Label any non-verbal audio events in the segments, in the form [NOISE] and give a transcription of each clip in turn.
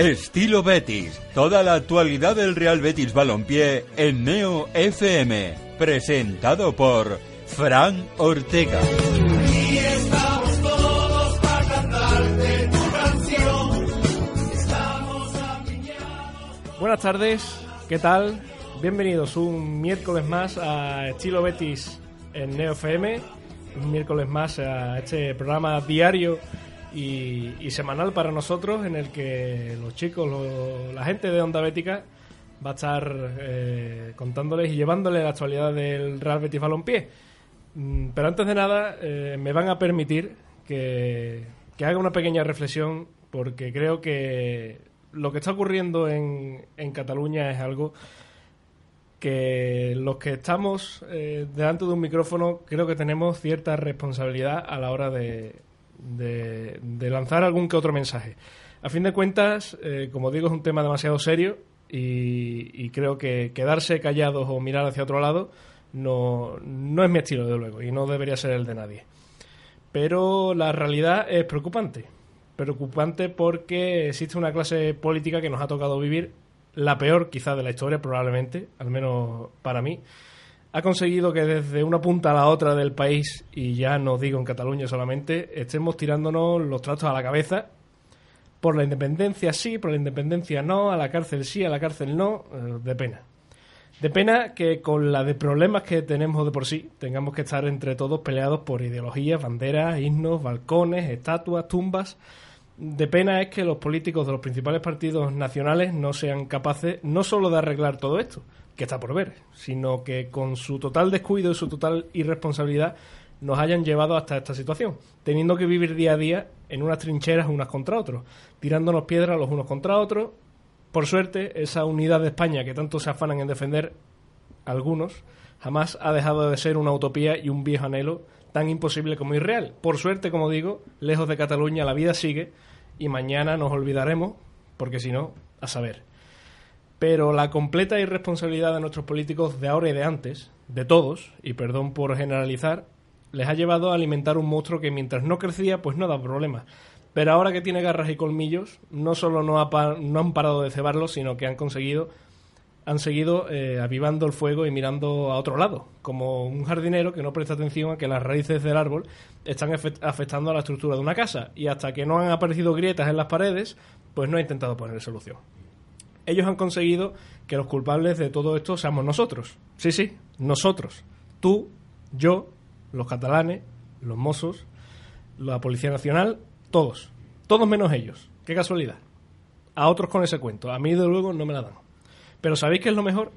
Estilo Betis. Toda la actualidad del Real Betis Balompié en Neo FM. Presentado por Fran Ortega. Buenas tardes, ¿qué tal? Bienvenidos un miércoles más a Estilo Betis en Neo FM. Un miércoles más a este programa diario y, semanal para nosotros en el que los chicos, la gente de Onda Bética va a estar eh, contándoles y llevándoles la actualidad del Real Betis Balompié. Mm, pero antes de nada, eh, me van a permitir que, que, haga una pequeña reflexión porque creo que lo que está ocurriendo en, en Cataluña es algo que los que estamos eh, delante de un micrófono creo que tenemos cierta responsabilidad a la hora de, de, lanzar algún que otro mensaje. A fin de cuentas, eh, como digo, es un tema demasiado serio y, creo que quedarse callados o mirar hacia otro lado no, no es mi estilo, de luego, y no debería ser el de nadie. Pero la realidad es preocupante. Preocupante porque existe una clase política que nos ha tocado vivir, la peor quizás de la historia probablemente, al menos para mí, ha conseguido que desde una punta a la otra del país, y ya no digo en Cataluña solamente, estemos tirándonos los trastos a la cabeza. Por la independencia sí, por la independencia no, a la cárcel sí, a la cárcel no, eh, de pena. De pena que con la de problemas que tenemos de por sí, tengamos que estar entre todos peleados por ideologías, banderas, himnos, balcones, estatuas, tumbas. De pena es que los políticos de los principales partidos nacionales no sean capaces no solo de arreglar todo esto, que está por ver, sino que con su total descuido y su total irresponsabilidad nos hayan llevado hasta esta situación, teniendo que vivir día a día en unas trincheras unas contra otros, tirándonos piedras los unos contra otros. Por suerte, esa unidad de España que tanto se afanan en defender algunos, jamás ha dejado de ser una utopía y un viejo anhelo tan imposible como irreal. Por suerte, como digo, lejos de Cataluña la vida sigue y mañana nos olvidaremos, porque si no, a saber pero la completa irresponsabilidad de nuestros políticos de ahora y de antes, de todos, y perdón por generalizar, les ha llevado a alimentar un monstruo que mientras no crecía, pues no da problemas. Pero ahora que tiene garras y colmillos, no solo no, han parado de cebarlo, sino que han conseguido, han seguido eh, avivando el fuego y mirando a otro lado, como un jardinero que no presta atención a que las raíces del árbol están afectando a la estructura de una casa. Y hasta que no han aparecido grietas en las paredes, pues no ha intentado poner solución ellos han conseguido que los culpables de todo esto seamos nosotros. Sí, sí, nosotros. Tú, yo, los catalanes, los mozos, la Policía Nacional, todos. Todos menos ellos. Qué casualidad. A otros con ese cuento. A mí, de luego, no me la dan. Pero ¿sabéis qué es lo mejor?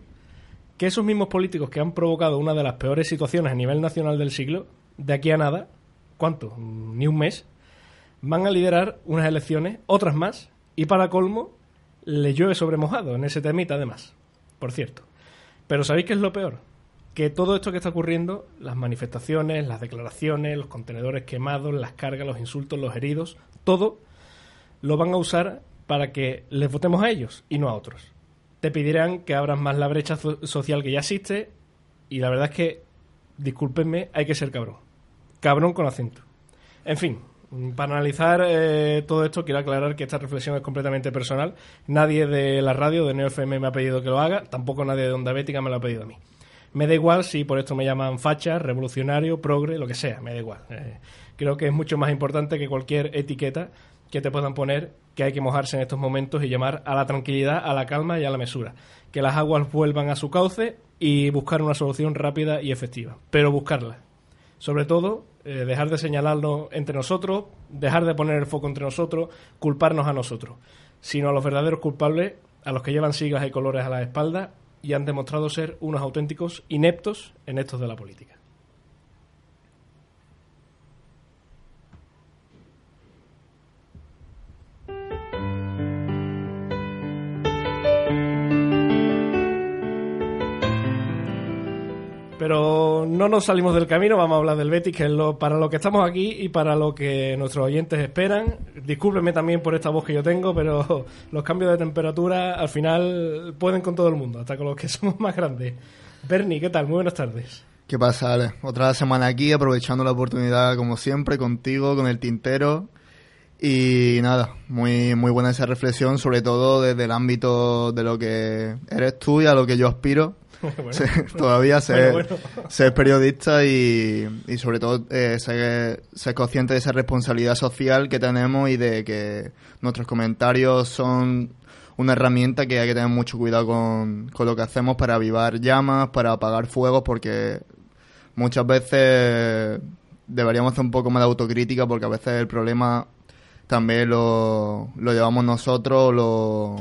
Que esos mismos políticos que han provocado una de las peores situaciones a nivel nacional del siglo, de aquí a nada, ¿cuánto? Ni un mes, van a liderar unas elecciones, otras más, y para colmo, le llueve sobre mojado en ese temita además, por cierto. Pero ¿sabéis qué es lo peor? Que todo esto que está ocurriendo, las manifestaciones, las declaraciones, los contenedores quemados, las cargas, los insultos, los heridos, todo lo van a usar para que les votemos a ellos y no a otros. Te pedirán que abran más la brecha social que ya existe y la verdad es que, discúlpenme, hay que ser cabrón. Cabrón con acento. En fin, para analizar eh, todo esto, quiero aclarar que esta reflexión es completamente personal. Nadie de la radio, de NeoFM, me ha pedido que lo haga, tampoco nadie de Onda Bética me lo ha pedido a mí. Me da igual si por esto me llaman facha, revolucionario, progre, lo que sea, me da igual. Eh, creo que es mucho más importante que cualquier etiqueta que te puedan poner que hay que mojarse en estos momentos y llamar a la tranquilidad, a la calma y a la mesura. Que las aguas vuelvan a su cauce y buscar una solución rápida y efectiva. Pero buscarla. Sobre todo, eh, dejar de señalarnos entre nosotros, dejar de poner el foco entre nosotros, culparnos a nosotros, sino a los verdaderos culpables, a los que llevan siglas y colores a la espalda y han demostrado ser unos auténticos ineptos en estos de la política. Pero no nos salimos del camino, vamos a hablar del Betis, que es lo, para lo que estamos aquí y para lo que nuestros oyentes esperan. Discúlpenme también por esta voz que yo tengo, pero [LAUGHS] los cambios de temperatura al final pueden con todo el mundo, hasta con los que [LAUGHS] somos más grandes. Bernie, ¿qué tal? Muy buenas tardes. ¿Qué pasa, Ale? Otra semana aquí, aprovechando la oportunidad, como siempre, contigo, con el tintero. Y nada, muy, muy buena esa reflexión, sobre todo desde el ámbito de lo que eres tú y a lo que yo aspiro. [LAUGHS] Todavía ser, Bueno, bueno. ser periodista y, y sobre todo eh, ser, ser consciente de esa responsabilidad social que tenemos y de que nuestros comentarios son una herramienta que hay que tener mucho cuidado con, con lo que hacemos para avivar llamas, para apagar fuegos, porque muchas veces deberíamos hacer un poco más de autocrítica porque a veces el problema también lo, lo llevamos nosotros o lo,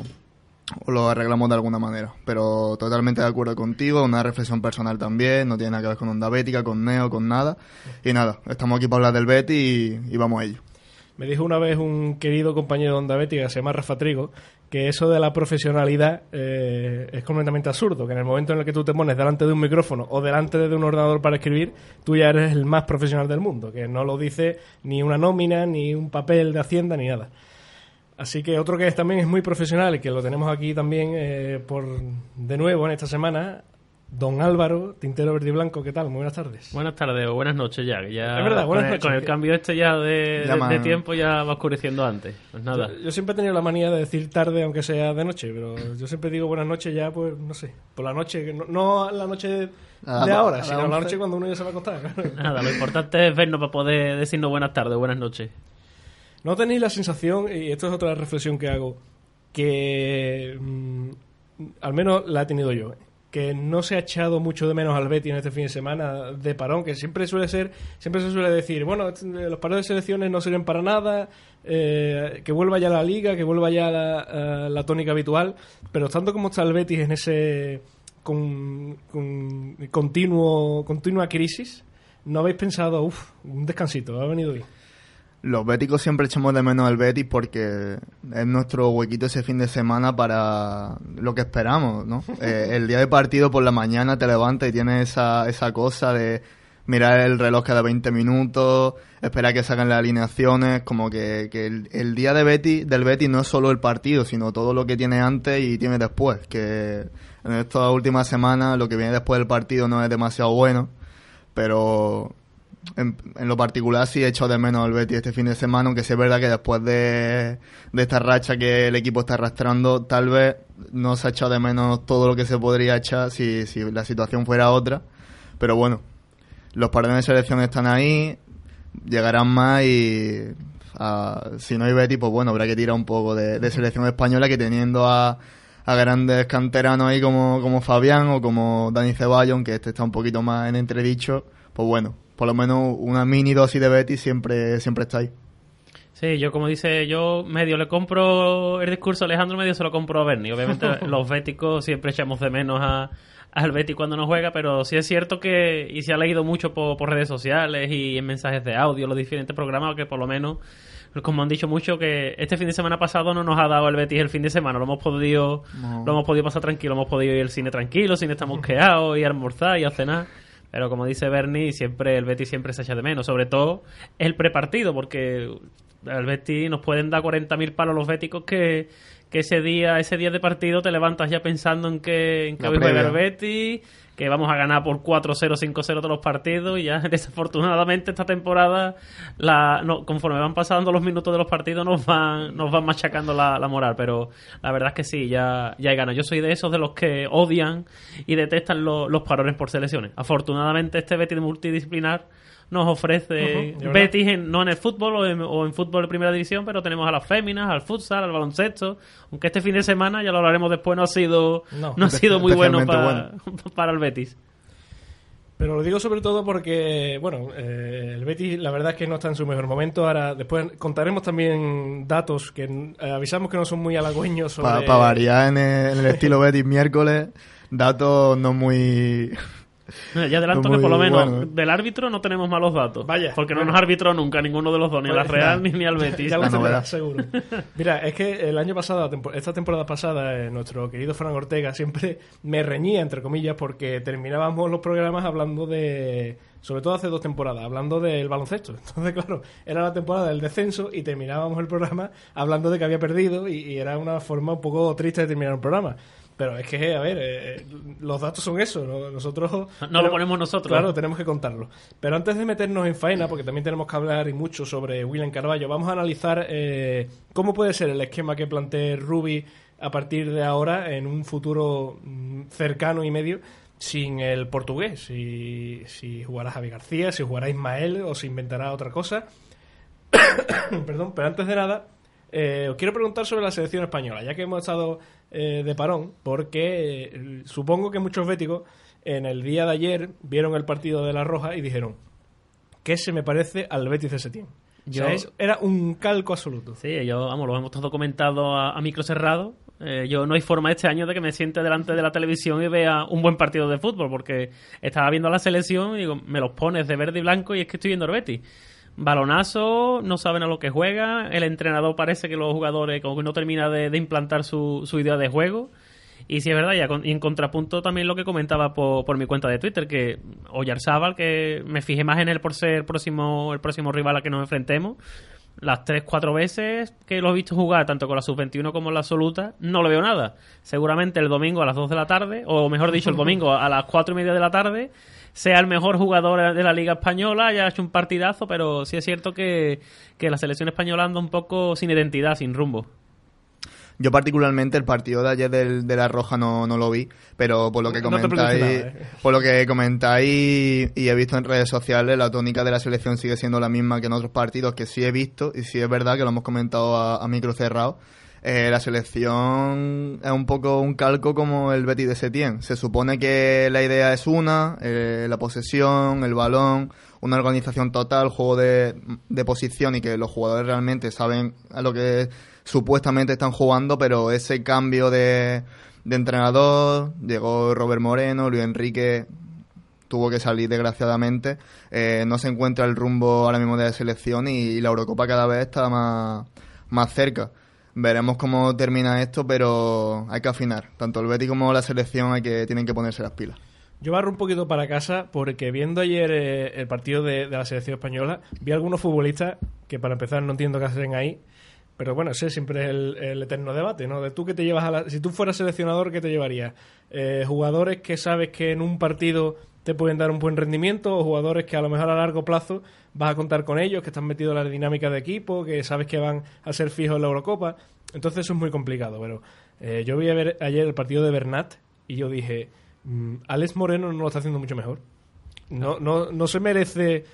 lo arreglamos de alguna manera. Pero totalmente de acuerdo contigo, una reflexión personal también, no tiene nada que ver con Onda Bética, con Neo, con nada. Y nada, estamos aquí para hablar del Betty y, vamos a ello. Me dijo una vez un querido compañero de Onda Bética, se llama Rafa Trigo, que eso de la profesionalidad eh, es completamente absurdo, que en el momento en el que tú te pones delante de un micrófono o delante de un ordenador para escribir, tú ya eres el más profesional del mundo, que no lo dice ni una nómina, ni un papel de Hacienda, ni nada. Así que otro que es, también es muy profesional y que lo tenemos aquí también eh, por de nuevo en esta semana, don Álvaro, Tintero Verde y Blanco, ¿qué tal? Muy buenas tardes. Buenas tardes o buenas noches ya. que ya Es verdad, buenas con, el, noches. con el cambio este ya de, Ya de- más- de tiempo ya va oscureciendo antes. Pues nada. Yo, yo siempre he tenido la manía de decir tarde, aunque sea de noche, pero yo siempre digo buenas noches ya, pues no sé, por la noche, que no, no la noche de, de ahora, la sino la 11. noche cuando uno ya se va a acostar. claro. Nada, lo importante es vernos para poder decirnos buenas tardes o buenas noches. ¿No tenéis la sensación, y esto es otra reflexión que hago, que mm, al menos la he tenido yo, que no se ha echado mucho de menos al Betty en este fin de semana de parón, que siempre suele ser, siempre se suele decir, bueno, est- los parones de selecciones no sirven para nada, eh, que vuelva ya la liga, que vuelva ya la, eh, la tónica habitual, pero tanto como está el Betis en ese con, con- continuo, continua crisis, ¿no habéis pensado, uff, un descansito, ha venido bien? Los béticos siempre echamos de menos el Betis porque es nuestro huequito ese fin de semana para lo que esperamos, ¿no? [LAUGHS] Eh, el día de partido por la mañana te levantas y tienes esa, esa cosa de mirar el reloj cada 20 minutos, esperar que saquen las alineaciones, como que, que el, el día de Betis, del Betis no es solo el partido, sino todo lo que tiene antes y tiene después, que en estas últimas semanas lo que viene después del partido no es demasiado bueno, pero en, lo particular sí he hecho de menos al Betis este fin de semana, aunque sí es verdad que después de, de esta racha que el equipo está arrastrando, tal vez no se ha echado de menos todo lo que se podría echar si, si la situación fuera otra. Pero bueno, los parones de selección están ahí, llegarán más y ah, si no hay Betis, pues bueno, habrá que tirar un poco de, selección española que teniendo a, a grandes canteranos ahí como, como Fabián o como Dani Ceballos, aunque este está un poquito más en entredicho, pues bueno, por lo menos una mini dosis de Betis siempre, siempre está ahí. Sí, yo como dice, yo medio le compro el discurso a Alejandro, medio se lo compro a Bernie. Obviamente [LAUGHS] los béticos siempre echamos de menos a, al Betis cuando no juega, pero sí es cierto que, y se ha leído mucho por, por redes sociales y en mensajes de audio, los diferentes programas, que por lo menos, como han dicho mucho, que este fin de semana pasado no nos ha dado el Betis el fin de semana, lo hemos podido, No. lo hemos podido pasar tranquilo, hemos podido ir al cine tranquilo, sin estar mosqueados, y almorzar y a cenar. Pero como dice Bernie, siempre el Betis siempre se echa de menos, sobre todo el prepartido, porque el Betis nos pueden dar 40.000 palos los béticos que, que ese día ese día de partido te levantas ya pensando en que, en que hoy juega el Betis, que vamos a ganar por 4-0, 5-0 todos los partidos y ya [LAUGHS] desafortunadamente esta temporada la, no, conforme van pasando los minutos de los partidos nos van, nos van machacando la, moral, pero la verdad es que sí, ya, ya hay ganas. Yo soy de esos de los que odian y detestan lo- los parones por selecciones. Afortunadamente este Betis multidisciplinar nos ofrece. Betis en- no en el fútbol o en, o en fútbol de primera división, pero tenemos a las féminas, al futsal, al baloncesto. Aunque este fin de semana, ya lo hablaremos después, no ha sido, No. no, ha sido muy bueno para, [LAUGHS] para el Betis. Pero lo digo sobre todo porque, bueno, eh, el Betis la verdad es que no está en su mejor momento. Ahora, después contaremos también datos que eh, avisamos que no son muy halagüeños sobre... Para variar en el, en el estilo [LAUGHS] Betis miércoles, datos no muy... Ya adelanto Muy que por lo menos bueno. del árbitro no tenemos malos datos. Vaya, Porque no nos arbitró nunca ninguno de los dos, ni a la Real ya. ni, ni al [LAUGHS] Betis. Ya lo seguro. Mira, es que el año pasado, esta temporada pasada, eh, nuestro querido Fran Ortega siempre [LAUGHS] me reñía, entre comillas, porque terminábamos los programas hablando de. Sobre todo hace dos temporadas, hablando del baloncesto. [LAUGHS] Entonces, claro, era la temporada del descenso y terminábamos el programa hablando de que había perdido y, y era una forma un poco triste de terminar un programa. Pero es que, a ver, eh, los datos son eso. ¿no? Nosotros. No, no lo ponemos nosotros. Claro, tenemos que contarlo. Pero antes de meternos en faena, porque también tenemos que hablar y mucho sobre William Carballo, vamos a analizar eh, cómo puede ser el esquema que plantee Ruby a partir de ahora en un futuro mm, cercano y medio sin el portugués. Si, si jugará Javi García, si jugará Ismael o se inventará otra cosa. [COUGHS] Perdón, pero antes de nada, eh, os quiero preguntar sobre la selección española, ya que hemos estado eh, de parón, porque eh, supongo que muchos béticos en el día de ayer vieron el partido de La Roja y dijeron que se me parece al Betis de Setién. Yo- O sea, es- era un calco absoluto. Sí, yo, vamos, lo hemos todo comentado a, a micro cerrado. Eh, yo no hay forma este año de que me siente delante de la televisión y vea un buen partido de fútbol, porque estaba viendo la selección y digo, me los pones de verde y blanco y es que estoy viendo el Betis. Balonazo, no saben a lo que juega, el entrenador parece que los jugadores como que no termina de, implantar su, su idea de juego. Y sí es verdad, y, a con- y en contrapunto también lo que comentaba por, por mi cuenta de Twitter, que Oyarzábal, que me fijé más en él por ser próximo, el próximo rival a que nos enfrentemos, las tres, cuatro veces que lo he visto jugar, tanto con la sub-21 como la absoluta, no le veo nada. Seguramente el domingo a las 2 de la tarde, o mejor dicho, el domingo a las cuatro y media de la tarde, sea el mejor jugador de la Liga Española, haya hecho un partidazo, pero sí es cierto que, que la selección española anda un poco sin identidad, sin rumbo. Yo particularmente el partido de ayer del, de la Roja no, no lo vi, pero por lo que comentáis, nada, ¿eh? por lo que comentáis y he visto en redes sociales, la tónica de la selección sigue siendo la misma que en otros partidos que sí he visto y sí es verdad que lo hemos comentado a, a micro cerrado. Eh, la selección es un poco un calco como el Betis de Setién. Se supone que la idea es una, eh, la posesión, el balón, una organización total, juego de, de posición y que los jugadores realmente saben a lo que supuestamente están jugando, pero ese cambio de, de entrenador, llegó Robert Moreno, Luis Enrique tuvo que salir desgraciadamente, eh, no se encuentra el rumbo ahora mismo de la selección y, la Eurocopa cada vez está más, más cerca. Veremos cómo termina esto, pero hay que afinar. Tanto el Betis como la selección hay que, tienen que ponerse las pilas. Yo barro un poquito para casa porque viendo ayer eh, el partido de la selección española, vi algunos futbolistas que para empezar no entiendo qué hacen ahí, pero bueno, ese siempre es el, eterno debate, ¿no? De tú que te llevas a la... Si tú fueras seleccionador, ¿qué te llevarías? Eh, ¿Jugadores que sabes que en un partido te pueden dar un buen rendimiento o jugadores que a lo mejor a largo plazo vas a contar con ellos, que están metidos en la dinámica de equipo, que sabes que van a ser fijos en la Eurocopa? Entonces eso es muy complicado, pero eh, yo vi a ver ayer el partido de Bernat y yo dije, mm, Alex Moreno no lo está haciendo mucho mejor. No, no, no se merece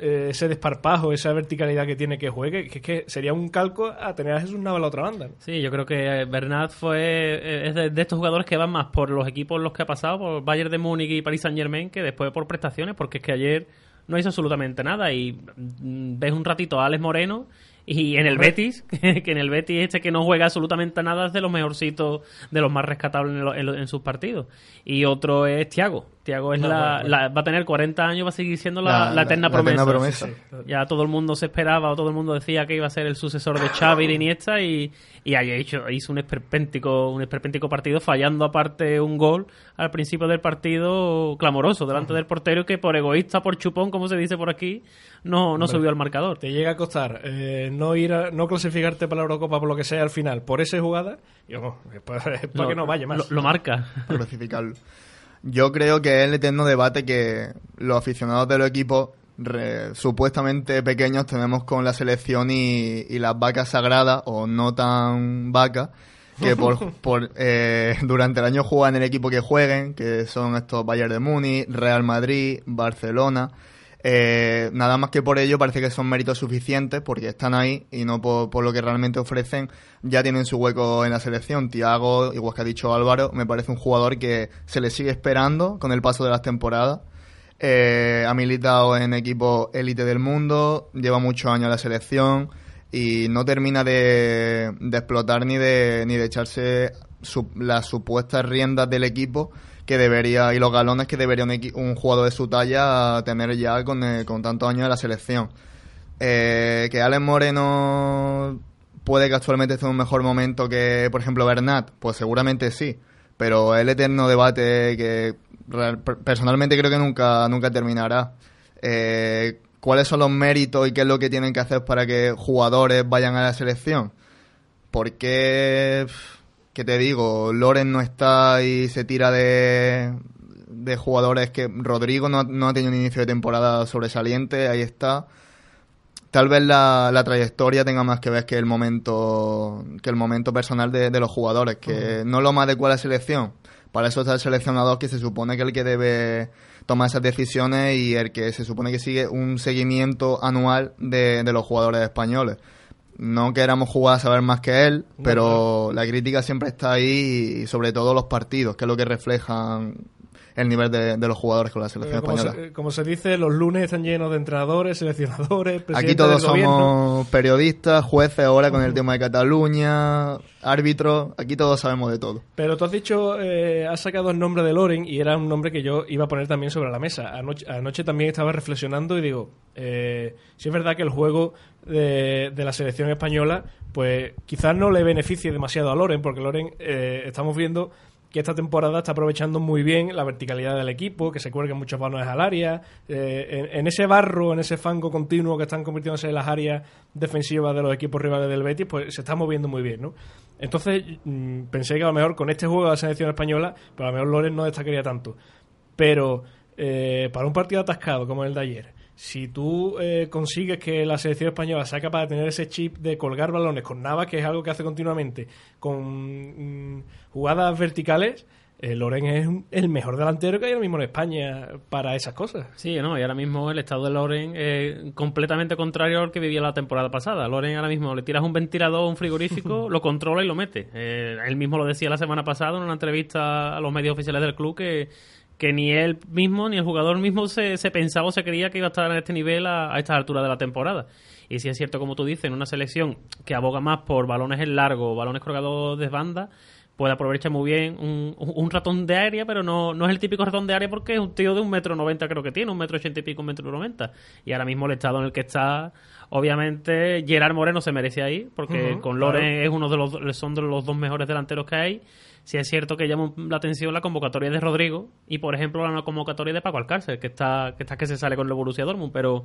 ese desparpajo, esa verticalidad que tiene que juegue, que es que sería un calco a tener a Jesús Nava a la otra banda. Sí, yo creo que Bernat fue eh, de, estos jugadores que van más por los equipos los que ha pasado, por Bayern de Múnich y Paris Saint Germain, que después por prestaciones, porque es que ayer no hizo absolutamente nada y mm, ves un ratito a Alex Moreno y en el Betis, [LAUGHS] que en el Betis este que no juega absolutamente nada es de los mejorcitos, de los más rescatables en, lo- en lo- en sus partidos. Y otro es Thiago. Thiago es No, la, bueno, la- va a tener 40 años, va a seguir siendo la, la eterna promesa. promesa. Ya todo el mundo se esperaba o todo el mundo decía que iba a ser el sucesor de Xavi y de Iniesta y, y ayer hizo, hizo un esperpéntico un esperpéntico partido fallando aparte un gol al principio del partido clamoroso delante del portero que por egoísta, por chupón, como se dice por aquí, no, no subió al marcador. Te llega a costar eh, no ir a, no clasificarte para la Eurocopa por lo que sea al final, por esa jugada, y vamos, [LAUGHS] es para, es para que no vaya más. Lo, lo marca. [LAUGHS] para clasificarlo. Yo creo que es el eterno debate que los aficionados de los equipos re- supuestamente pequeños tenemos con la selección y, y las vacas sagradas o no tan vacas que por, [LAUGHS] por eh, durante el año juegan el equipo que jueguen, que son estos Bayern de Múnich, Real Madrid, Barcelona. Eh, nada más que por ello parece que son méritos suficientes porque están ahí y no por, por lo que realmente ofrecen ya tienen su hueco en la selección. Tiago, igual que ha dicho Álvaro, me parece un jugador que se le sigue esperando con el paso de las temporadas. Eh, ha militado en equipos élite del mundo, lleva muchos años en la selección y no termina de, de explotar ni de, ni de echarse su- las supuestas riendas del equipo que debería y los galones que debería un, jugador de su talla tener ya con, eh, con tantos años en la selección. Eh, que Alex Moreno puede que actualmente esté en un mejor momento que, por ejemplo, Bernat, pues seguramente sí, pero el eterno debate que personalmente creo que nunca, nunca terminará. Eh, ¿Cuáles son los méritos y qué es lo que tienen que hacer para que jugadores vayan a la selección? Porque pff, que te digo, Loren no está y se tira de, de jugadores que Rodrigo no, no ha tenido un inicio de temporada sobresaliente, ahí está. Tal vez la, la trayectoria tenga más que ver que el momento que el momento personal de, de los jugadores, que no lo más adecuado a la selección. Para eso está el seleccionador que se supone que es el que debe tomar esas decisiones y el que se supone que sigue un seguimiento anual de, de los jugadores españoles no queramos jugar a saber más que él, pero la crítica siempre está ahí y sobre todo los partidos, que es lo que reflejan el nivel de, de los jugadores con la selección como, española. se, como se dice, los lunes están llenos de entrenadores, seleccionadores, Aquí todos del gobierno. somos periodistas, jueces ahora con el tema de Cataluña, árbitros, aquí todos sabemos de todo. Pero tú has dicho, eh, has sacado el nombre de Loren y era un nombre que yo iba a poner también sobre la mesa. Anoche, anoche también estaba reflexionando y digo, eh, si es verdad que el juego de, de la selección española, pues quizás no le beneficie demasiado a Loren, porque Loren eh, estamos viendo que esta temporada está aprovechando muy bien la verticalidad del equipo, que se cuelguen muchos balones al área. Eh, en, ese barro, en ese fango continuo que están convirtiéndose en las áreas defensivas de los equipos rivales del Betis, pues se está moviendo muy bien, ¿no? Entonces mm, pensé que a lo mejor con este juego de la selección española, pues a lo mejor Loren no destacaría tanto. Pero eh, para un partido atascado como el de ayer, si tú eh, consigues que la selección española sea capaz de tener ese chip de colgar balones con Navas, que es algo que hace continuamente, con mm, jugadas verticales, eh, Loren es un- el mejor delantero que hay ahora mismo en España para esas cosas. Sí, no, y ahora mismo el estado de Loren es completamente contrario al que vivía la temporada pasada. Loren ahora mismo le tiras un ventilador, un frigorífico, [LAUGHS] lo controla y lo mete. Eh, él mismo lo decía la semana pasada en una entrevista a los medios oficiales del club que, que ni él mismo ni el jugador mismo se, se pensaba o se creía que iba a estar en este nivel a, a esta altura de la temporada. Y si es cierto, como tú dices, en una selección que aboga más por balones en largo, balones colgados de banda, puede aprovechar muy bien un, un ratón de área, pero no, no es el típico ratón de área porque es un tío de un metro noventa creo que tiene, un metro ochenta y pico, un metro noventa. Y ahora mismo el estado en el que está, obviamente, Gerard Moreno se merece ahí, porque con Loren claro. es uno de los, son de los dos mejores delanteros que hay. Si es cierto que llama la atención la convocatoria de Rodrigo y, por ejemplo, la convocatoria de Paco Alcácer, que está que, está que se sale con el Borussia Dortmund, pero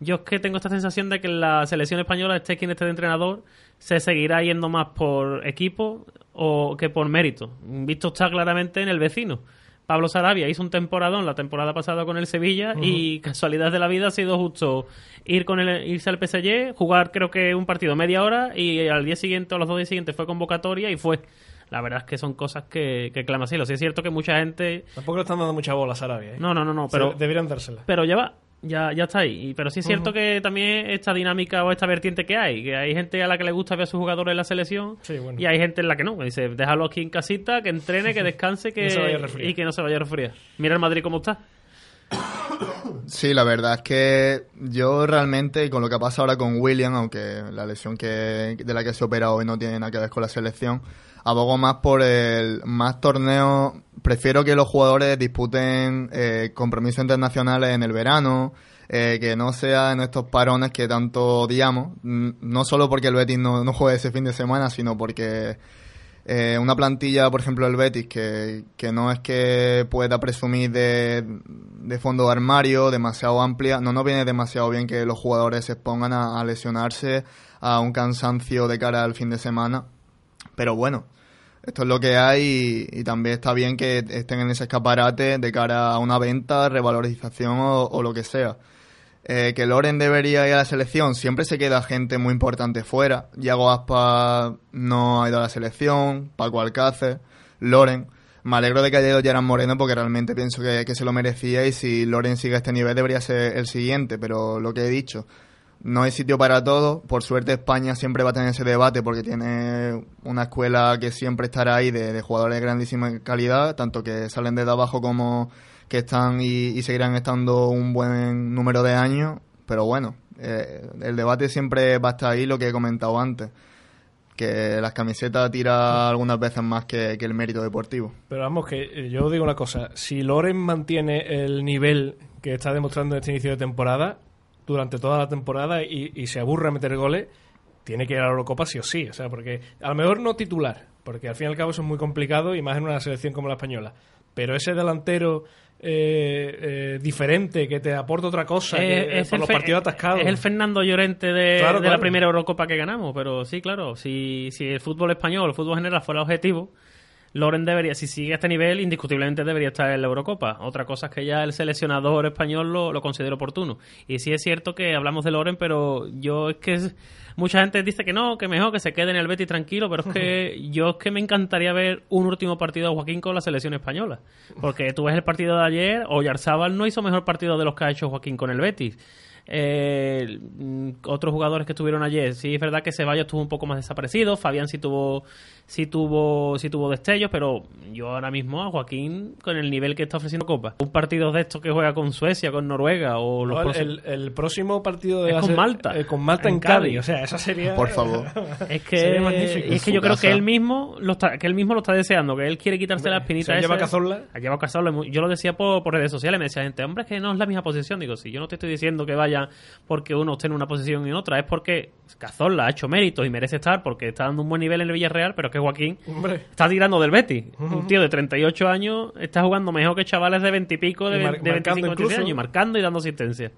yo es que tengo esta sensación de que la selección española, esté quien esté de entrenador, se seguirá yendo más por equipo o que por mérito. Visto está claramente en el vecino. Pablo Sarabia hizo un temporadón la temporada pasada con el Sevilla y casualidad de la vida ha sido justo ir con el, irse al PSG, jugar creo que un partido media hora y al día siguiente o a los dos días siguientes fue convocatoria y fue. La verdad es que son cosas que, que clama asilo. Sí es cierto que mucha gente... Tampoco le están dando mucha bola a Sarabia. ¿eh? No, no, no, no, pero deberían dársela. pero ya va, ya, ya está ahí. Pero sí es cierto que también esta dinámica o esta vertiente que hay, que hay gente a la que le gusta ver a sus jugadores en la selección Sí, bueno. y hay gente en la que no, que dice, déjalo aquí en casita, que entrene, que descanse [LAUGHS] que, No y que no se vaya a resfriar. Mira el Madrid cómo está. [COUGHS] Sí, la verdad es que yo realmente, con lo que ha pasado ahora con William, aunque la lesión que, de la que se opera hoy no tiene nada que ver con la selección, abogo más por el más torneos. Prefiero que los jugadores disputen eh, compromisos internacionales en el verano, eh, que no sea en estos parones que tanto odiamos. No solo porque el Betis no juegue ese fin de semana, sino porque eh, una plantilla, por ejemplo, el Betis, que, que no es que pueda presumir de, de fondo de armario demasiado amplia, no nos viene demasiado bien que los jugadores se expongan a, lesionarse, a un cansancio de cara al fin de semana. Pero bueno, esto es lo que hay y, también está bien que estén en ese escaparate de cara a una venta, revalorización o lo que sea. Eh, que Loren debería ir a la selección, siempre se queda gente muy importante fuera. Yago Aspas no ha ido a la selección, Paco Alcácer, Loren. Me alegro de que haya ido Gerard Moreno porque realmente pienso que, que se lo merecía y si Loren sigue a este nivel debería ser el siguiente, pero lo que he dicho, no hay sitio para todo. Por suerte España siempre va a tener ese debate porque tiene una escuela que siempre estará ahí de, de jugadores de grandísima calidad, tanto que salen desde abajo como que están y, seguirán estando un buen número de años. Pero bueno, eh, el debate siempre va a estar ahí, lo que he comentado antes. Que las camisetas tira algunas veces más que, el mérito deportivo. Pero vamos, que eh, yo digo una cosa. Si Loren mantiene el nivel que está demostrando en este inicio de temporada, durante toda la temporada, y, y se aburre a meter goles, tiene que ir a la Eurocopa sí o sí. O sea, porque a lo mejor no titular, porque al fin y al cabo eso es muy complicado y más en una selección como la española. Pero ese delantero eh, eh, diferente, que te aporta otra cosa, que, es por los partidos atascados. Es el Fernando Llorente de, Claro, de la primera Eurocopa que ganamos, pero sí, claro, si, si el fútbol español, el fútbol general fuera objetivo, Loren debería, si sigue a este nivel, indiscutiblemente debería estar en la Eurocopa. Otra cosa es que ya el seleccionador español lo, lo considera oportuno. Y sí es cierto que hablamos de Loren, pero yo es que es- mucha gente dice que no, que mejor que se quede en el Betis tranquilo, pero es que [LAUGHS] yo es que me encantaría ver un último partido de Joaquín con la selección española. Porque tú ves el partido de ayer, Oyarzábal no hizo mejor partido de los que ha hecho Joaquín con el Betis. Eh, mm, otros jugadores que estuvieron ayer, sí es verdad que Ceballos estuvo un poco más desaparecido, Fabián sí tuvo, sí tuvo, sí tuvo destellos, pero yo ahora mismo a Joaquín con el nivel que está ofreciendo Copa, un partido de estos que juega con Suecia, con Noruega o los No, el, próximos- el- el próximo partido de Es con Malta. eh, con Malta en, En Cádiz. Cádiz. O sea, esa sería. Por favor. [LAUGHS] es que, sería magnífico. y es que yo creo que él mismo lo está, que él mismo lo está deseando, que él quiere quitarse la espinita Se lleva esa. Cazorla. Ha llevado Cazorla. mu- Yo lo decía por, por redes sociales, me decía gente, hombre, es que no es la misma posición. Digo, si yo no te estoy diciendo que vaya porque uno esté en una posición y en otra, es porque Cazorla ha hecho méritos y merece estar porque está dando un buen nivel en el Villarreal, pero que Joaquín Hombre. está tirando del Betis. Un tío de 38 años está jugando mejor que chavales de 20 y pico, de, Y de 25, marcando 26 incluso. años, y marcando y dando asistencia.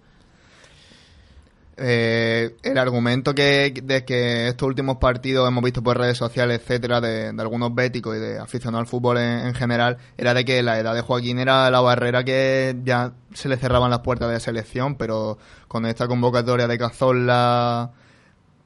Eh, el argumento que de que estos últimos partidos hemos visto por redes sociales, etcétera, de, de algunos béticos y de aficionados al fútbol en, en general, era de que la edad de Joaquín era la barrera que ya se le cerraban las puertas de la selección, pero con esta convocatoria de Cazorla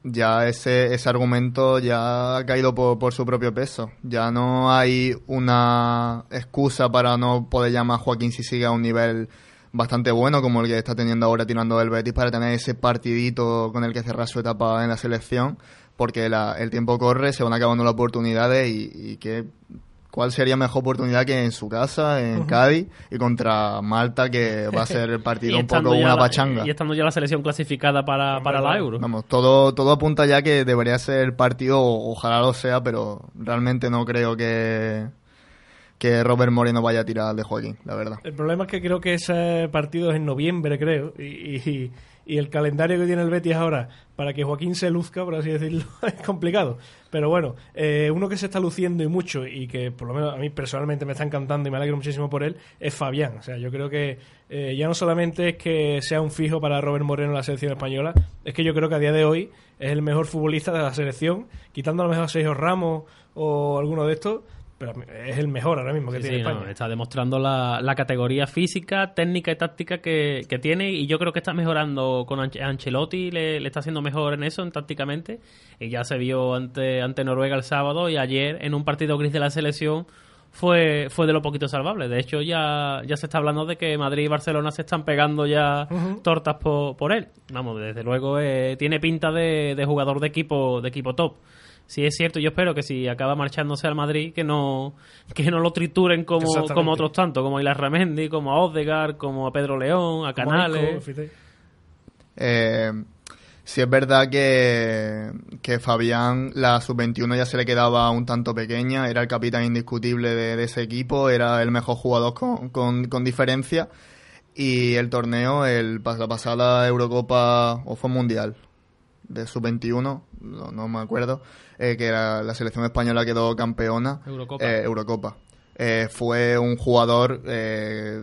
ya ese, ese argumento ya ha caído por, por su propio peso. Ya no hay una excusa para no poder llamar a Joaquín si sigue a un nivel bastante bueno como el que está teniendo ahora tirando del Betis para tener ese partidito con el que cerrar su etapa en la selección porque la- el tiempo corre, se van acabando las oportunidades y, y que cuál sería mejor oportunidad que en su casa, en Cádiz y contra Malta que va a [LAUGHS] ser el partido un poco una la- pachanga. y estando ya la selección clasificada para, para la Euro. Vamos, todo, todo apunta ya que debería ser el partido, ojalá lo sea, pero realmente no creo que, que Robert Moreno vaya a tirar de Joaquín, la verdad. El problema es que creo que ese partido es en noviembre, creo. Y, y- y el calendario que tiene el Betis ahora, para que Joaquín se luzca, por así decirlo, [LAUGHS] es complicado. Pero bueno, eh, uno que se está luciendo y mucho, y que por lo menos a mí personalmente me está encantando y me alegro muchísimo por él, es Fabián. O sea, yo creo que eh, ya no solamente es que sea un fijo para Robert Moreno en la selección española, es que yo creo que a día de hoy es el mejor futbolista de la selección, quitando a lo mejor a Sergio Ramos o alguno de estos, pero es el mejor ahora mismo que Sí, tiene sí, no, España. está demostrando la, la categoría física, técnica y táctica que, que tiene y yo creo que está mejorando con Ancelotti, le, le está haciendo mejor en eso, en tácticamente, y ya se vio ante, ante Noruega el sábado y ayer en un partido gris de la selección fue, fue de lo poquito salvable. De hecho, ya, ya se está hablando de que Madrid y Barcelona se están pegando ya tortas por, por él. Vamos, desde luego eh, tiene pinta de, de jugador de equipo, de equipo top. Sí es cierto, yo espero que si acaba marchándose al Madrid, que no, que no lo trituren como, como otros tantos, como a Ramendi, como a Odegaard, como a Pedro León, a Canales. Eh, sí es verdad que, que Fabián, la sub-21 ya se le quedaba un tanto pequeña, era el capitán indiscutible de, de ese equipo, era el mejor jugador con, con, con diferencia. Y el torneo, el, la pasada Eurocopa, o fue Mundial, de sub-21, no, no me acuerdo, eh, que la, la selección española quedó campeona. Eurocopa. Eh, Eurocopa. Eh, fue un jugador eh,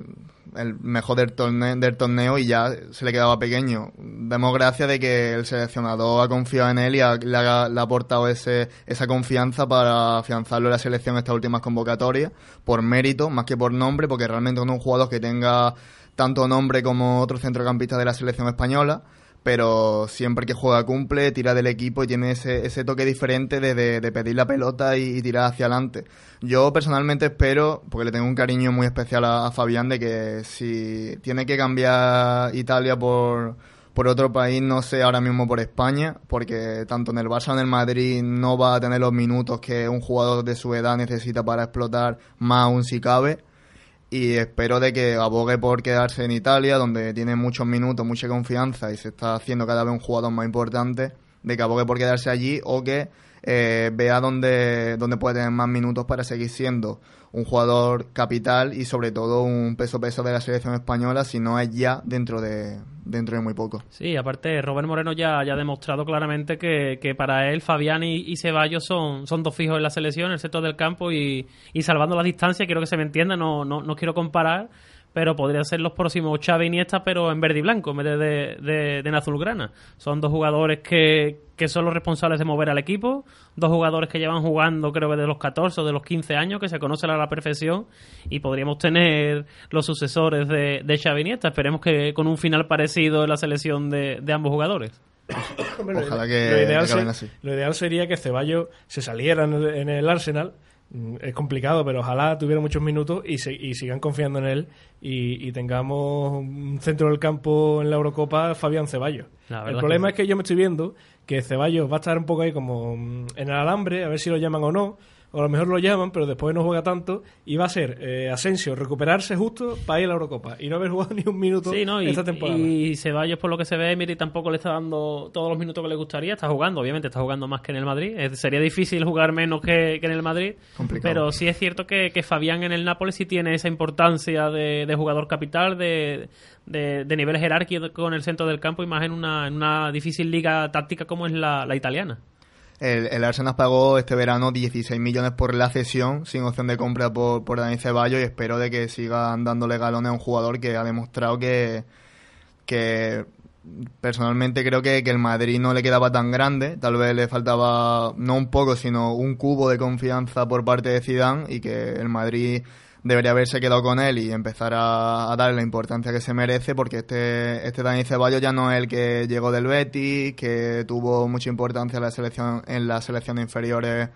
el mejor del torneo, del torneo y ya se le quedaba pequeño. Demos gracias de que el seleccionador ha confiado en él y ha- le, ha, le ha aportado ese, esa confianza para afianzarlo en la selección en estas últimas convocatorias, por mérito, más que por nombre, porque realmente no es un jugador que tenga tanto nombre como otros centrocampistas de la selección española, pero siempre que juega cumple, tira del equipo y tiene ese, ese toque diferente de, de- pedir la pelota y, tirar hacia adelante. Yo personalmente espero, porque le tengo un cariño muy especial a, a Fabián, de que si tiene que cambiar Italia por, por otro país, no sé ahora mismo por España, porque tanto en el Barça como en el Madrid no va a tener los minutos que un jugador de su edad necesita para explotar más aún si cabe y espero de que abogue por quedarse en Italia, donde tiene muchos minutos, mucha confianza y se está haciendo cada vez un jugador más importante, de que abogue por quedarse allí o que eh, vea dónde, dónde puede tener más minutos para seguir siendo un jugador capital y sobre todo un peso peso de la selección española, si no es ya dentro de, dentro de muy poco. Sí, aparte Robert Moreno ya, ya ha demostrado claramente que, que para él Fabián y, Ceballos son, son dos fijos en la selección, en el sector del campo y, y salvando la distancia, quiero que se me entienda, no, no, no quiero comparar, pero podrían ser los próximos Xavi y Iniesta, pero en verde y blanco, en vez de, de, en azulgrana. Son dos jugadores que, que son los responsables de mover al equipo, dos jugadores que llevan jugando creo que de los 14 o de los 15 años, que se conocen a la perfección y podríamos tener los sucesores de, de Xavi Iniesta. Esperemos que con un final parecido en la selección de, de ambos jugadores. [COUGHS] Ojalá que, lo ideal, así. lo ideal sería que Ceballos se saliera en el Arsenal Mm, es complicado, pero ojalá tuviera muchos minutos y, y sigan confiando en él y, tengamos un centro del campo en la Eurocopa, Fabián Ceballos. el problema es que yo me estoy viendo que Ceballos va a estar un poco ahí como mm, en el alambre, a ver si lo llaman o no o a lo mejor lo llaman, pero después no juega tanto, y va a ser eh, Asensio recuperarse justo para ir a la Eurocopa y no haber jugado [LAUGHS] ni un minuto esta temporada. Y Ceballos, por lo que se ve, Miri tampoco le está dando todos los minutos que le gustaría, está jugando, obviamente está jugando más que en el Madrid, sería difícil jugar menos que, en el Madrid, pero sí es cierto que, Fabián en el Nápoles sí tiene esa importancia de, jugador capital, de, de, nivel jerárquico con el centro del campo y más en una, en una difícil liga táctica como es la italiana. El, Arsenal pagó este verano 16 millones por la cesión, sin opción de compra por, por Dani Ceballos, y espero de que sigan dándole galones a un jugador que ha demostrado que, que personalmente creo que, que, el Madrid no le quedaba tan grande, tal vez le faltaba no un poco, sino un cubo de confianza por parte de Zidane y que el Madrid debería haberse quedado con él y empezar a, darle la importancia que se merece porque este, este Dani Ceballos ya no es el que llegó del Betis, que tuvo mucha importancia en la selección, en las selecciones inferiores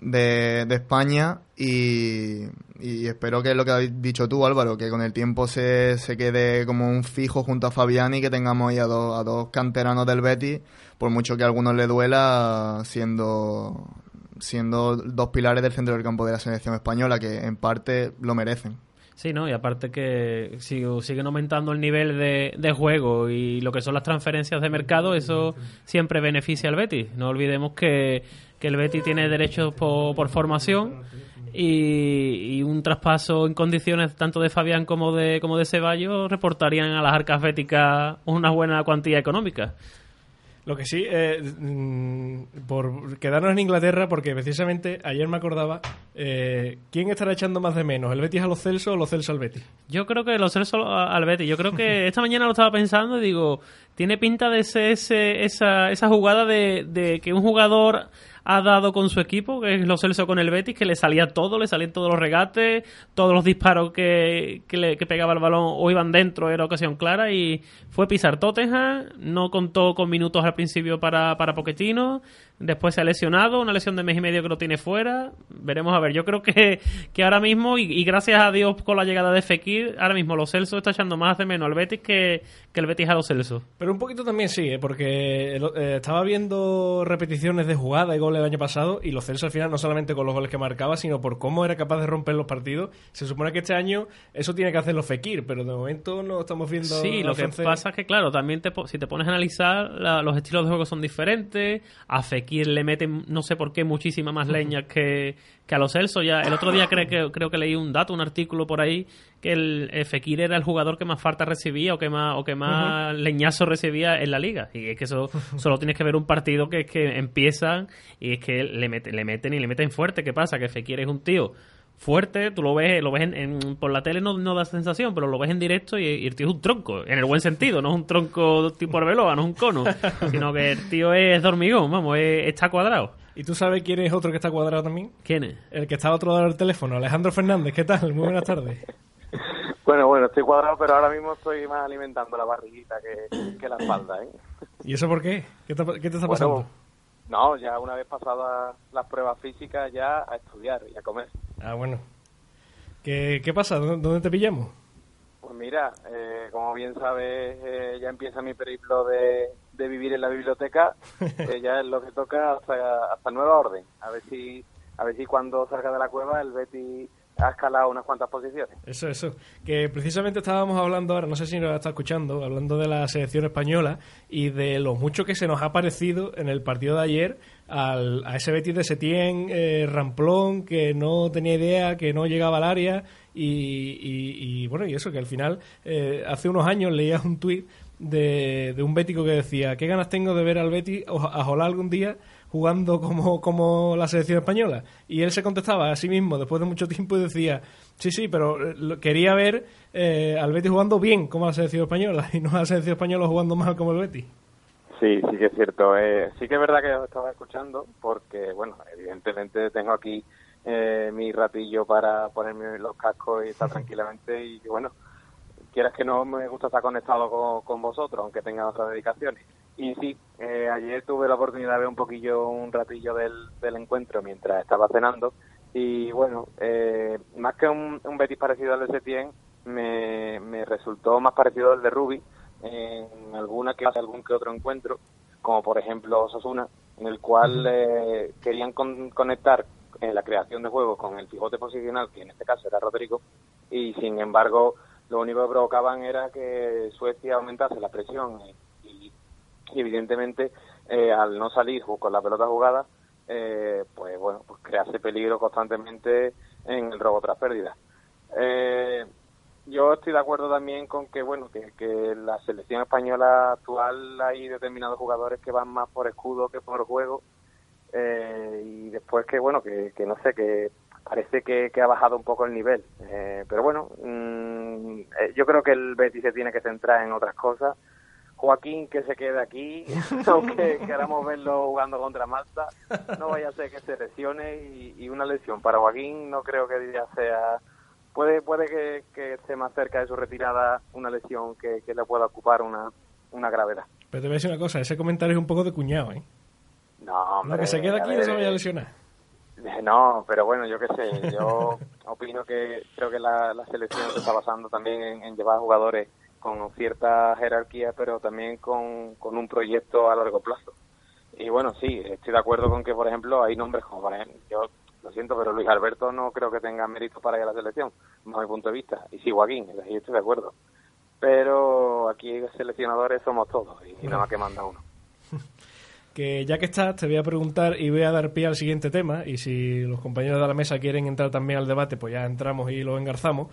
de, España. Y, espero que lo que has dicho tú Álvaro, que con el tiempo se, se quede como un fijo junto a Fabián y que tengamos ahí a, a dos canteranos del Betis, por mucho que a algunos le duela siendo siendo dos pilares del centro del campo de la selección española, que en parte lo merecen. Sí, ¿no? Y aparte que sigue, siguen aumentando el nivel de, de, juego y lo que son las transferencias de mercado, eso siempre beneficia al Betis. No olvidemos que, que el Betis tiene derechos por, formación y, y, un traspaso en condiciones tanto de Fabián como de, como de Ceballos reportarían a las arcas béticas una buena cuantía económica. Lo que sí, eh, mm, por quedarnos en Inglaterra, porque precisamente ayer me acordaba, eh, ¿quién estará echando más de menos? ¿El Betis a los Celso o los Celso al Betis? Yo creo que los Celso al Betis. Yo creo que [LAUGHS] esta mañana lo estaba pensando y digo, tiene pinta de ser ese, esa, esa jugada de, de que un jugador ha dado con su equipo, que es los Celso con el Betis, que le salía todo, le salían todos los regates, todos los disparos que, que, le, que pegaba el balón o iban dentro, era ocasión clara, y fue pisar Tottenham, no contó con minutos al principio para, para Pochettino, Después se ha lesionado, una lesión de mes y medio que lo tiene fuera. Veremos a ver. Yo creo que, que ahora mismo, y, gracias a Dios con la llegada de Fekir, ahora mismo los Celso está echando más de menos al Betis que, que el Betis a los Celso. Pero un poquito también sí, ¿eh? porque eh, estaba viendo repeticiones de jugada y goles el año pasado, y los Celso al final no solamente con los goles que marcaba, sino por cómo era capaz de romper los partidos. Se supone que este año eso tiene que hacerlo Fekir, pero de momento no estamos viendo. Sí, lo que pasa es que, claro, también te, si te pones a analizar, los estilos de juego son diferentes. A Fekir le meten, no sé por qué, muchísima más leña que, que a los Celso. Ya, el otro día creo que, creo que leí un dato, un artículo por ahí, que el, Fekir era el jugador que más falta recibía o que más, o que más leñazo recibía en la liga. Y es que eso [LAUGHS] solo tienes que ver un partido que es que empiezan y es que le, le meten y le meten fuerte. ¿Qué pasa? Que Fekir es un tío fuerte, tú lo ves, lo ves en, por la tele no, no, da sensación, pero lo ves en directo y, el tío es un tronco, en el buen sentido, no es un tronco tipo [LAUGHS] arbeloa, no es un cono, sino que el tío es dormigón, vamos, está cuadrado. ¿Y tú sabes quién es otro que está cuadrado también? ¿Quién es? El que está a otro lado del teléfono, Alejandro Fernández, ¿qué tal? Muy buenas tardes. [LAUGHS] Bueno, bueno, estoy cuadrado, pero ahora mismo estoy más alimentando la barriguita que, la espalda, ¿eh? ¿Y eso por qué? ¿Qué te, qué te está pasando? No, ya una vez pasadas las pruebas físicas, ya a estudiar y a comer. Ah, bueno. ¿Qué, qué pasa? ¿Dónde te pillamos? Pues mira, eh, como bien sabes, eh, ya empieza mi periplo de, de vivir en la biblioteca, que [LAUGHS] ya es lo que toca hasta, hasta nueva orden. A ver si a ver si cuando salga de la cueva el Betty ha escalado unas cuantas posiciones. Eso, eso. Que precisamente estábamos hablando ahora, no sé si nos está escuchando, hablando de la selección española y de lo mucho que se nos ha parecido en el partido de ayer al, a ese Betis de Setién, eh, Ramplón, que no tenía idea, que no llegaba al área y, bueno, y eso, que al final, eh, hace unos años leía un tuit de, de un bético que decía, ¿qué ganas tengo de ver al Betis a Jolá algún día jugando como, como la selección española? Y él se contestaba a sí mismo después de mucho tiempo y decía, sí, sí, pero eh, quería ver eh, al Betis jugando bien como la selección española [LAUGHS] y no a la selección española jugando mal como el Betis. Sí, sí que es cierto. Eh, sí que es verdad que os estaba escuchando porque, bueno, evidentemente tengo aquí eh, mi ratillo para ponerme los cascos y estar [LAUGHS] tranquilamente y bueno, quieras que no me gusta estar conectado con, vosotros, aunque tenga otras dedicaciones. Y sí, eh, ayer tuve la oportunidad de ver un poquillo, un ratillo del, del encuentro mientras estaba cenando. Y bueno, eh, más que un, un Betis parecido al de Setien, me, me resultó más parecido al de Rubi en alguna que hace algún que otro encuentro, como por ejemplo Sosuna, en el cual eh, querían conectar en la creación de juegos con el pivote posicional, que en este caso era Rodrigo, y sin embargo lo único que provocaban era que Suecia aumentase la presión y, evidentemente eh, al no salir con la pelota jugada, eh, pues bueno, pues crease peligro constantemente en el robo tras pérdida. Eh, yo estoy de acuerdo también con que bueno que, que la selección española actual hay determinados jugadores que van más por escudo que por juego eh, y después que bueno que, que no sé que parece que, ha bajado un poco el nivel eh, pero bueno mm, eh, yo creo que el Betis se tiene que centrar en otras cosas Joaquín que se quede aquí [LAUGHS] aunque queramos verlo jugando contra Malta no vaya a ser que se lesione y, y una lesión para Joaquín no creo que ya sea puede puede que, esté más cerca de su retirada una lesión que, le pueda ocupar una, una gravedad. Pero te voy a decir una cosa, ese comentario es un poco de cuñado, ¿eh? No, hombre, que se queda aquí no se vaya a lesionar. Eh, no, pero bueno, yo qué sé, yo [LAUGHS] opino que creo que la, selección se está basando también en, llevar jugadores con cierta jerarquía, pero también con, con un proyecto a largo plazo. Y bueno, sí, estoy de acuerdo con que, por ejemplo, hay nombres como, por ejemplo, yo lo siento, pero Luis Alberto no creo que tenga méritos para ir a la selección, desde mi punto de vista. Y sí, Joaquín, estoy de acuerdo. Pero aquí seleccionadores somos todos y, nada más que manda uno. [LAUGHS] que ya que estás, te voy a preguntar y voy a dar pie al siguiente tema. Y si los compañeros de la mesa quieren entrar también al debate, pues ya entramos y lo engarzamos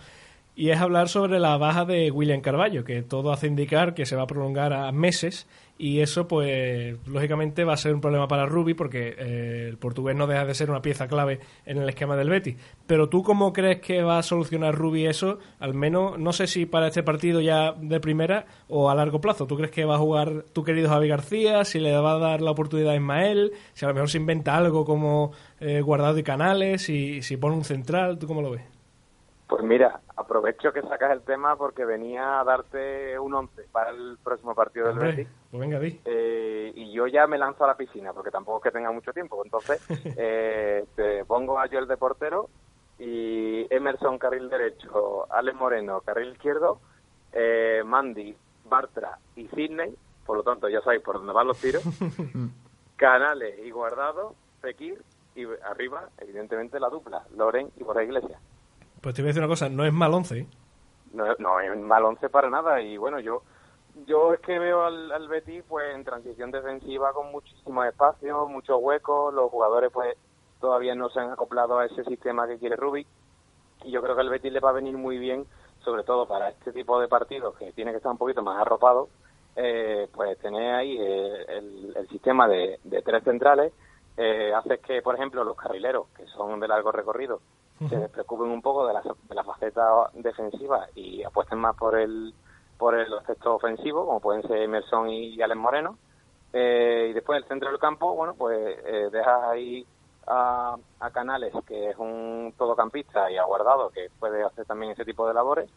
y es hablar sobre la baja de William Carballo, que todo hace indicar que se va a prolongar a meses y eso pues lógicamente va a ser un problema para Ruby porque eh, el portugués no deja de ser una pieza clave en el esquema del Betis. Pero tú cómo crees que va a solucionar Ruby eso, al menos no sé si para este partido ya de primera o a largo plazo. ¿Tú crees que va a jugar tu querido Javi García, si le va a dar la oportunidad a Ismael, si a lo mejor se inventa algo como eh, guardado de canales, y si pone un central, ¿tú cómo lo ves? Pues mira, aprovecho que sacas el tema porque venía a darte un 11 para el próximo partido del Betis. Pues venga, eh, y yo ya me lanzo a la piscina porque tampoco es que tenga mucho tiempo. Entonces, [LAUGHS] eh, te pongo a Joel de portero y Emerson carril derecho, Alex Moreno carril izquierdo, eh, Mandy, Bartra y Sidney. Por lo tanto, ya sabéis por dónde van los tiros. [LAUGHS] Canales y Guardado, Fekir y arriba, evidentemente, la dupla, Loren y Borja Iglesias. Pues te voy a decir una cosa, no es mal once. ¿eh? No, no es mal once para nada. Y bueno, yo yo es que veo al, al Betis pues en transición defensiva con muchísimos espacios, muchos huecos. Los jugadores pues todavía no se han acoplado a ese sistema que quiere Rubik. Y yo creo que al Betis le va a venir muy bien, sobre todo para este tipo de partidos que tiene que estar un poquito más arropado, eh, pues tener ahí eh, el, sistema de, tres centrales. Eh, hace que, por ejemplo, los carrileros, que son de largo recorrido, se preocupen un poco de la, de la faceta defensiva y apuesten más por el por el aspecto ofensivo, como pueden ser Emerson y Alex Moreno. Eh, y después el centro del campo, bueno, pues eh, dejas ahí a, a, Canales, que es un todocampista, y a Guardado, que puede hacer también ese tipo de labores.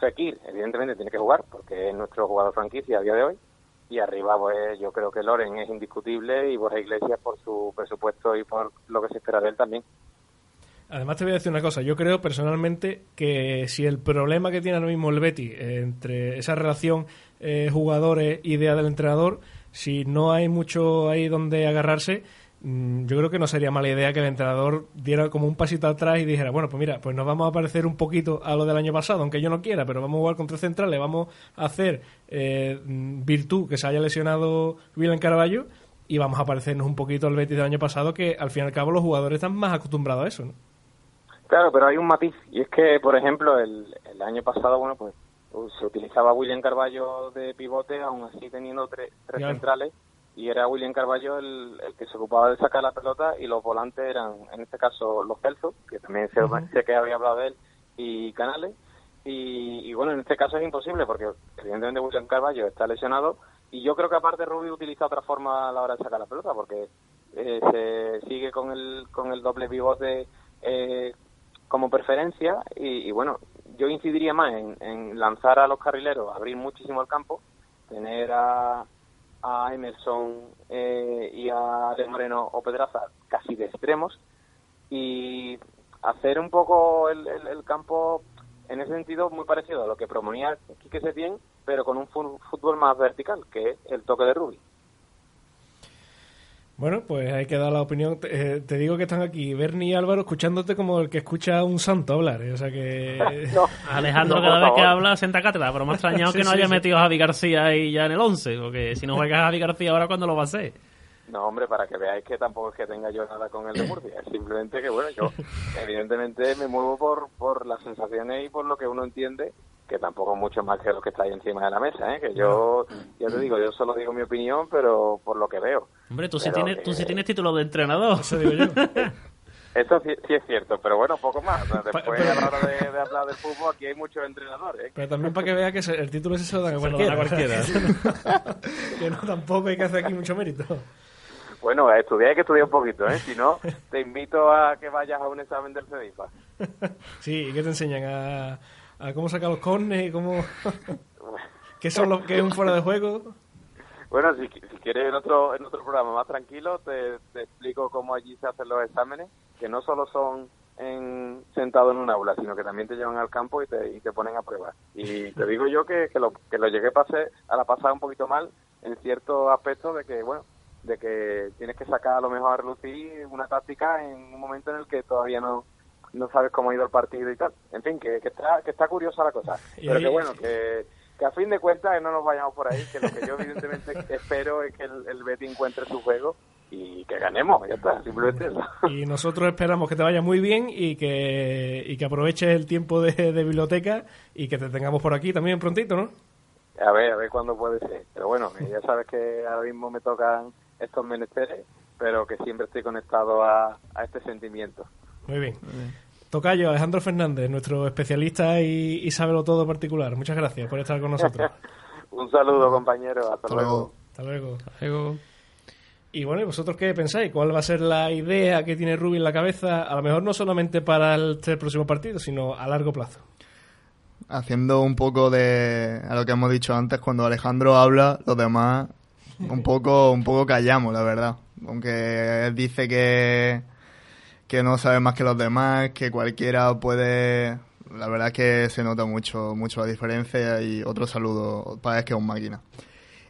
Fekir, evidentemente, tiene que jugar, porque es nuestro jugador franquicia a día de hoy. Y arriba, pues yo creo que Loren es indiscutible y Borja Iglesias por su presupuesto y por lo que se espera de él también. Además te voy a decir una cosa, yo creo personalmente que si el problema que tiene ahora mismo el Betty entre esa relación eh, jugadores-idea del entrenador, si no hay mucho ahí donde agarrarse, mm, yo creo que no sería mala idea que el entrenador diera como un pasito atrás y dijera, bueno, pues mira, pues nos vamos a parecer un poquito a lo del año pasado, aunque yo no quiera, pero vamos a jugar con tres centrales, vamos a hacer eh, virtud que se haya lesionado William Caraballo y vamos a parecernos un poquito al Betis del año pasado, que al fin y al cabo los jugadores están más acostumbrados a eso, ¿no? Claro, pero hay un matiz, y es que, por ejemplo, el, el año pasado, bueno, pues se utilizaba William Carballo de pivote, aún así teniendo tres, tres centrales, y era William Carballo el, que se ocupaba de sacar la pelota y los volantes eran, en este caso, los Celso, que también sé, que había hablado de él, y Canales. Y, bueno, en este caso es imposible porque evidentemente William Carballo está lesionado y yo creo que aparte Rubio utiliza otra forma a la hora de sacar la pelota porque eh, se sigue con el, con el doble pivote eh, como preferencia y, bueno, yo incidiría más en, lanzar a los carrileros, abrir muchísimo el campo, tener a, a Emerson eh, y a Ale Moreno o Pedraza casi de extremos y hacer un poco el, el, campo en ese sentido muy parecido a lo que proponía Quique Setién, pero con un fútbol más vertical, que es el toque de Rubi. Bueno, pues hay que dar la opinión. Te, eh, digo que están aquí Bernie y Álvaro escuchándote como el que escucha a un santo hablar. ¿eh? O sea que. [LAUGHS] Alejandro, cada vez que habla, sienta cátedra. Pero me ha extrañado [LAUGHS] que no haya metido a Javi García ahí ya en el 11. Porque si no juega Javi García ahora, ¿cuándo lo va a hacer? No, hombre, para que veáis que tampoco es que tenga yo nada con el de Murcia. Es simplemente que, bueno, yo [LAUGHS] evidentemente me muevo por, por las sensaciones y por lo que uno entiende que tampoco mucho más que lo que está ahí encima de la mesa, ¿eh? que yo, ya te digo, yo solo digo mi opinión, pero por lo que veo. Hombre, tú sí tienes, tú sí tienes título de entrenador, eso digo yo. [LAUGHS] Eso sí, es cierto, pero bueno, poco más. Después, a la hora de, hablar del fútbol, aquí hay muchos entrenadores. ¿eh? Pero también para que vea que el título ese se lo da a cualquiera. cualquiera. [LAUGHS] que no, tampoco hay que hacer aquí mucho mérito. Bueno, estudiar hay que estudiar un poquito, ¿eh? Si no, te invito a que vayas a un examen del CEDIFA. [LAUGHS] Sí, ¿y qué te enseñan? A, a cómo sacar los cornes y cómo... [LAUGHS] ¿Qué, son los, ¿Qué es un fuera de juego? Bueno, si, si, quieres en otro, en otro programa más tranquilo, te, explico cómo allí se hacen los exámenes, que no solo son en, sentado en un aula, sino que también te llevan al campo y te, y te ponen a prueba. Y te digo yo que, que, lo, que lo llegué pase, a la pasada un poquito mal en cierto aspecto de que, bueno, de que tienes que sacar a lo mejor a relucir una táctica en un momento en el que todavía no, no sabes cómo ha ido el partido y tal. En fin, que, que, está, que está curiosa la cosa. Pero que bueno, que, que a fin de cuentas no nos vayamos por ahí, que lo que yo evidentemente [LAUGHS] espero es que el, el Betty encuentre su juego y que ganemos, ya está, simplemente eso. [LAUGHS] Y nosotros esperamos que te vaya muy bien y que, y que aproveches el tiempo de, de biblioteca y que te tengamos por aquí también prontito, ¿no? A ver, a ver cuándo puede ser. Pero bueno, ya sabes que ahora mismo me tocan estos menesteres, pero que siempre estoy conectado a, a este sentimiento. Muy bien. Tocayo, Alejandro Fernández, nuestro especialista y, y sábelo todo particular. Muchas gracias por estar con nosotros. [LAUGHS] Un saludo, compañero. Hasta, luego. Hasta luego. Hasta luego. Y bueno, ¿y vosotros qué pensáis? ¿Cuál va a ser la idea que tiene Rubi en la cabeza? A lo mejor no solamente para el, próximo partido, sino a largo plazo. Haciendo un poco de a lo que hemos dicho antes, cuando Alejandro habla, los demás un poco, un poco callamos, la verdad. Aunque él dice que que no sabe más que los demás, que cualquiera puede... La verdad es que se nota mucho, mucho la diferencia y otro saludo para es que es un máquina.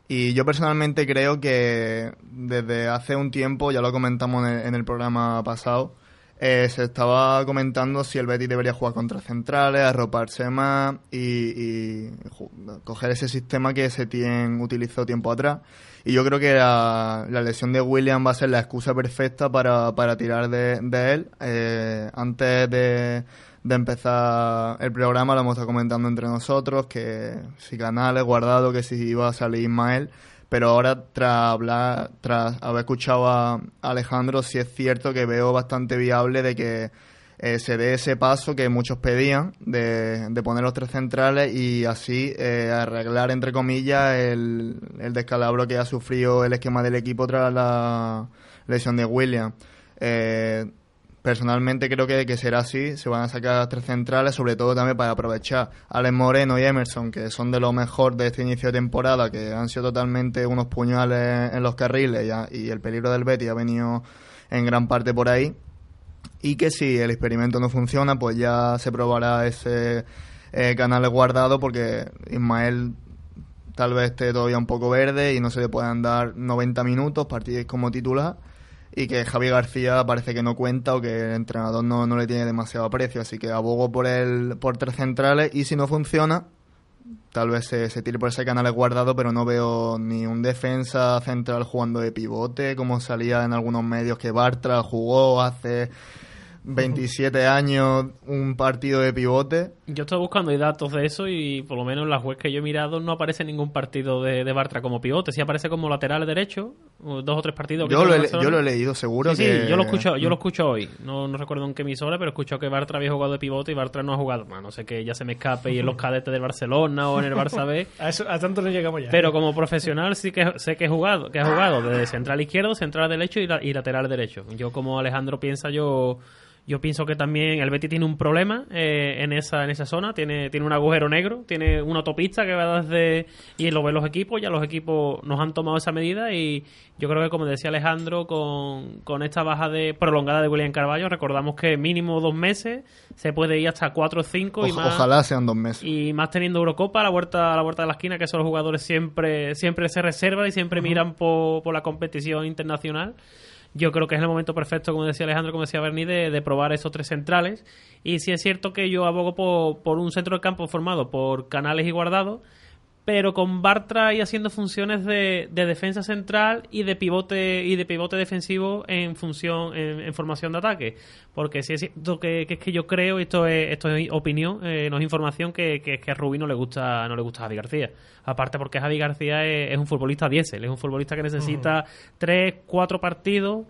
Y yo personalmente creo que desde hace un tiempo, ya lo comentamos en el, programa pasado, eh, se estaba comentando si el Betis debería jugar contra centrales, arroparse más y, coger ese sistema que se tiene utilizó tiempo atrás y yo creo que la, lesión de William va a ser la excusa perfecta para, para tirar de, él. Eh, antes de, de empezar el programa lo hemos estado comentando entre nosotros, que si Canales, Guardado, que si iba a salir Ismael. Pero ahora, tras hablar, tras haber escuchado a Alejandro, sí es cierto que veo bastante viable de que eh, se dé ese paso que muchos pedían de, de poner los tres centrales y así eh, arreglar, entre comillas, el, el descalabro que ha sufrido el esquema del equipo tras la lesión de William. Eh, personalmente creo que, que, será así, se van a sacar tres centrales, sobre todo también para aprovechar a Alex Moreno y Emerson, que son de lo mejor de este inicio de temporada, que han sido totalmente unos puñales en los carriles y, el peligro del Betty ha venido en gran parte por ahí. Y que si el experimento no funciona, pues ya se probará ese eh, canal guardado porque Ismael tal vez esté todavía un poco verde y no se le puedan dar 90 minutos, partir como titular y que Javi García parece que no cuenta o que el entrenador no, no le tiene demasiado aprecio, así que abogo por el por tres centrales y si no funciona, tal vez se, se tire por ese canal guardado, pero no veo ni un defensa central jugando de pivote, como salía en algunos medios que Bartra jugó hace 27 años, un partido de pivote. Yo estoy buscando datos de eso y por lo menos en las webs que yo he mirado no aparece ningún partido de, de Bartra como pivote. Sí aparece como lateral derecho, dos o tres partidos. Yo lo, he, yo lo he leído, seguro. Sí, que... sí, yo lo escucho, yo lo escucho hoy. No, no recuerdo en qué emisora, pero escucho que Bartra había jugado de pivote y Bartra no ha jugado. Bueno, no sé que ya se me escape y en los [LAUGHS] cadetes del Barcelona o en el Barça B. [LAUGHS] a, eso, a tanto no llegamos ya. Pero como profesional sí que sé que he jugado, que ha jugado de central izquierdo, central derecho y, la, y lateral derecho. Yo como Alejandro piensa, yo yo pienso que también el Betis tiene un problema eh, en esa en esa zona, tiene tiene un agujero negro, tiene una autopista que va desde y lo ven los equipos, ya los equipos nos han tomado esa medida y yo creo que como decía Alejandro con, con esta baja de prolongada de William Carballo, recordamos que mínimo dos meses se puede ir hasta cuatro o cinco y más ojalá sean dos meses. y más teniendo Eurocopa a la vuelta a la vuelta de la esquina que esos jugadores siempre siempre se reservan y siempre miran por, por la competición internacional yo creo que es el momento perfecto, como decía Alejandro, como decía Berni, de, de probar esos tres centrales. Y si es cierto que yo abogo por, por un centro de campo formado por Canales y Guardado, pero con Bartra ahí haciendo funciones de, de, defensa central y de pivote y de pivote defensivo en función en, en formación de ataque porque si es cierto que, que, es que yo creo esto es esto es opinión eh, no es información que, que, que, a Rubí no le gusta no le gusta a Javi García aparte porque Javi García es, es un futbolista diésel es un futbolista que necesita uh -huh. tres cuatro partidos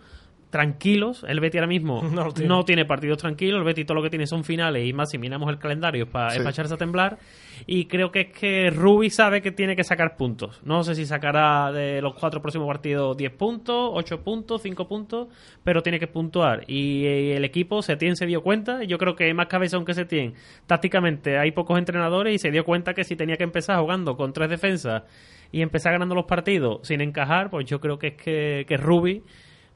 tranquilos. El Betty ahora mismo [LAUGHS] no tiene. no tiene. partidos tranquilos. El Betty todo lo que tiene son finales y más si miramos el calendario es para sí. echarse a temblar. Y creo que es que Rubi sabe que tiene que sacar puntos. No sé si sacará de los cuatro próximos partidos 10 puntos, 8 puntos, 5 puntos, pero tiene que puntuar. Y el equipo, Setién se dio cuenta. Yo creo que más cabezón que Setién. Tácticamente hay pocos entrenadores y se dio cuenta que si tenía que empezar jugando con tres defensas y empezar ganando los partidos sin encajar, pues yo creo que es que, que Rubi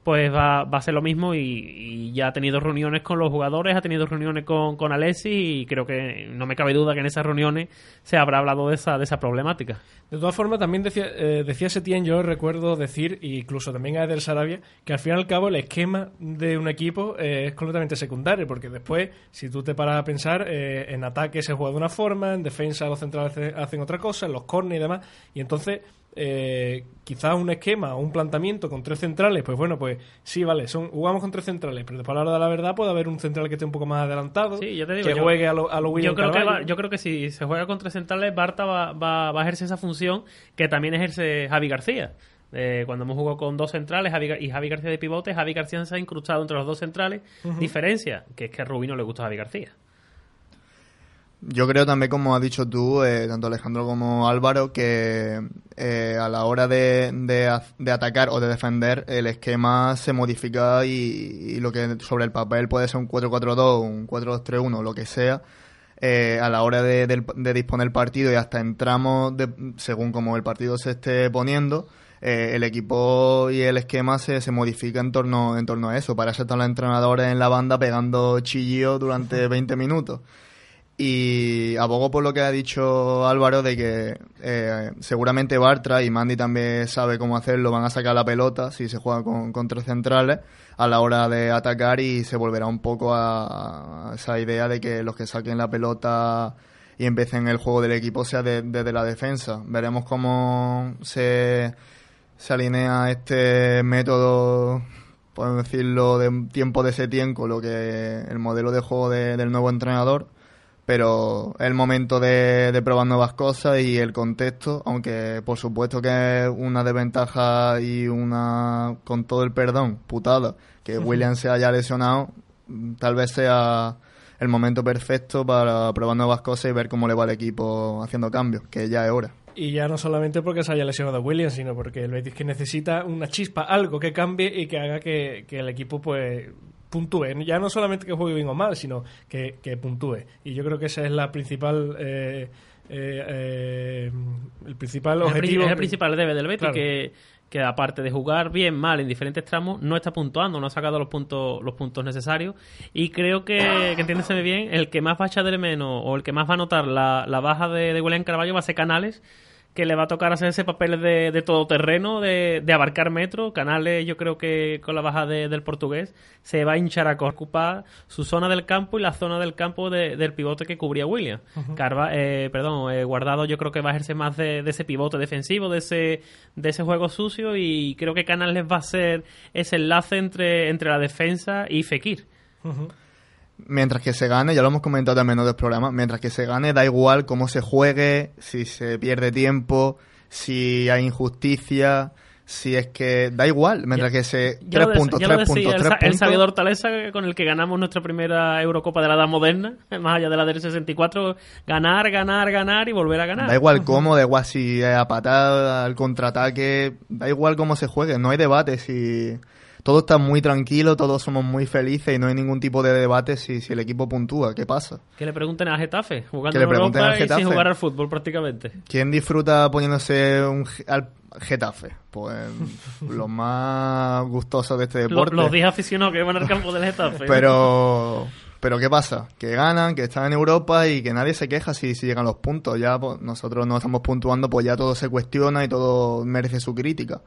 pues va, va a ser lo mismo y, ya ha tenido reuniones con los jugadores, ha tenido reuniones con, con Alessi y creo que no me cabe duda que en esas reuniones se habrá hablado de esa, de esa problemática. De todas formas, también decía, eh, decía Setién, yo recuerdo decir, incluso también a Eder Sarabia, que al fin y al cabo el esquema de un equipo eh, es completamente secundario, porque después, si tú te paras a pensar, eh, en ataque se juega de una forma, en defensa los centrales hacen otra cosa, en los corners y demás, y entonces eh, quizás un esquema o un planteamiento con tres centrales, pues bueno, pues sí, vale, son, jugamos con tres centrales, pero después a la hora de la verdad puede haber un central que esté un poco más adelantado, sí, yo te digo, que yo, juegue a lo, a lo yo creo que va, Yo creo que si se juega con tres centrales, Barta va, va, va a ejercer esa función que también ejerce Javi García. Eh, cuando hemos jugado con dos centrales Javi, y Javi García de pivote, Javi García se ha incrustado entre los dos centrales. Uh -huh. Diferencia, que es que a Rubí no le gusta a Javi García. Yo creo también, como has dicho tú, eh, tanto Alejandro como Álvaro, que eh, a la hora de, de, de, atacar o de defender, el esquema se modifica y, y lo que sobre el papel puede ser un 4-4-2, un 4-2-3-1, lo que sea. Eh, a la hora de, de, de, disponer el partido y hasta entramos, según como el partido se esté poniendo, eh, el equipo y el esquema se, se modifica en torno, en torno a eso. Para eso están los entrenadores en la banda pegando chillillo durante 20 minutos. Y abogo por lo que ha dicho Álvaro de que eh, seguramente Bartra y Mandy también sabe cómo hacerlo, van a sacar la pelota si se juega con, con tres centrales a la hora de atacar y se volverá un poco a, esa idea de que los que saquen la pelota y empiecen el juego del equipo sea desde de, de la defensa. Veremos cómo se, se alinea este método podemos decirlo de tiempo de Setién con lo que el modelo de juego de, del nuevo entrenador pero es el momento de, de, probar nuevas cosas y el contexto, aunque por supuesto que es una desventaja y una, con todo el perdón, putada, que William se haya lesionado, tal vez sea el momento perfecto para probar nuevas cosas y ver cómo le va al equipo haciendo cambios, que ya es hora. Y ya no solamente porque se haya lesionado Williams, sino porque el Betis que necesita una chispa, algo que cambie y que haga que, que el equipo pues puntúe. Ya no solamente que juegue bien o mal, sino que, que puntúe. Y yo creo que esa es la principal... Eh, eh, eh, el principal objetivo. Es el principal debe del Betis, claro. que, que aparte de jugar bien, mal en diferentes tramos, no está puntuando, no ha sacado los puntos, los puntos necesarios. Y creo que, que entiéndeseme bien, el que más va a echar de menos o el que más va a notar la, la baja de, de William Carvalho va a ser Canales que le va a tocar hacer ese papel de, de todoterreno, de, de abarcar metro. Canales, yo creo que con la baja de, del portugués, se va a hinchar a ocupar su zona del campo y la zona del campo de, del pivote que cubría William. Uh -huh. Carva, eh, perdón, eh, Guardado yo creo que va a ejercer más de, de, ese pivote defensivo, de ese, de ese juego sucio y creo que Canales va a ser ese enlace entre, entre la defensa y Fekir. Uh -huh. Mientras que se gane, ya lo hemos comentado también en otros programas, mientras que se gane da igual cómo se juegue, si se pierde tiempo, si hay injusticia, si es que da igual, mientras que se... Tres puntos, tres puntos, el, tres el puntos. sabio de Hortaleza con el que ganamos nuestra primera Eurocopa de la Edad Moderna, [LAUGHS] más allá de la del 64, ganar, ganar, ganar y volver a ganar. Da igual cómo, da igual si es a patada, al contraataque, da igual cómo se juegue, no hay debate si todo está muy tranquilo, todos somos muy felices y no hay ningún tipo de debate si, si el equipo puntúa, ¿qué pasa? Que le pregunten al Getafe, jugando Que le en pregunten Europa al y Getafe. sin jugar al fútbol prácticamente. ¿Quién disfruta poniéndose un al Getafe? Pues [LAUGHS] los más gustosos de este deporte. los 10 aficionados que van al campo del Getafe. Pero, pero ¿qué pasa? Que ganan, que están en Europa y que nadie se queja si, si llegan los puntos. Ya pues, nosotros no estamos puntuando, pues ya todo se cuestiona y todo merece su crítica.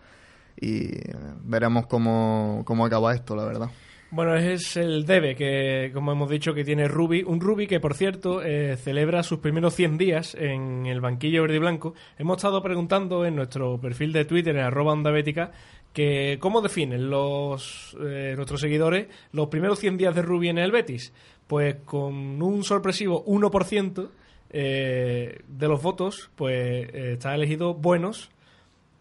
Y eh, veremos cómo, cómo acaba esto, la verdad. Bueno, es el debe que, como hemos dicho, que tiene Rubi. Un Rubi que, por cierto, eh, celebra sus primeros 100 días en el banquillo verde y blanco. Hemos estado preguntando en nuestro perfil de Twitter, en arroba onda bética, que cómo definen los eh, nuestros seguidores los primeros 100 días de Rubi en el Betis. Pues con un sorpresivo 1% eh, de los votos, pues eh, está elegido buenos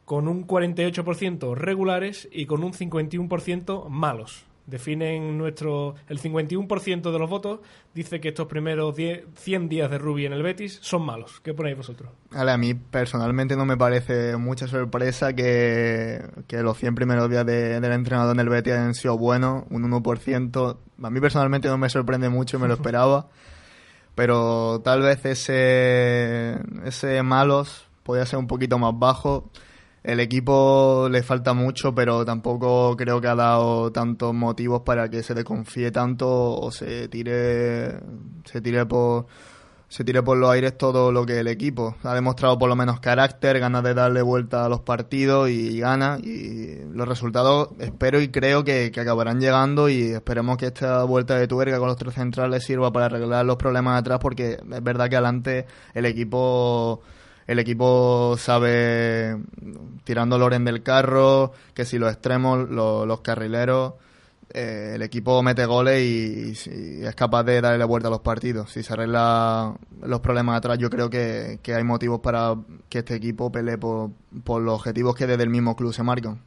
con un 48% regulares y con un 51% malos. Definen nuestro. El 51% de los votos dice que estos primeros 10 100 días de Rubi en el Betis son malos. ¿Qué ponéis vosotros? Vale, a mí personalmente no me parece mucha sorpresa que, que los 100 primeros días de- del entrenador en el Betis hayan sido buenos, un 1%. A mí personalmente no me sorprende mucho, me lo [LAUGHS] esperaba. Pero tal vez ese, ese malos podía ser un poquito más bajo. El equipo le falta mucho, pero tampoco creo que ha dado tantos motivos para que se le confíe tanto o se tire, se tire por, se tire por los aires todo lo que el equipo. Ha demostrado por lo menos carácter, ganas de darle vuelta a los partidos y, gana. Y los resultados espero y creo que, que acabarán llegando y esperemos que esta vuelta de tuerca con los tres centrales sirva para arreglar los problemas atrás porque es verdad que adelante el equipo el equipo sabe tirando Loren del carro, que si los extremos, lo- los carrileros, eh, el equipo mete goles y, y es capaz de darle la vuelta a los partidos. Si se arregla los problemas atrás, yo creo que, que hay motivos para que este equipo pelee por, por los objetivos que desde el mismo club se marcan.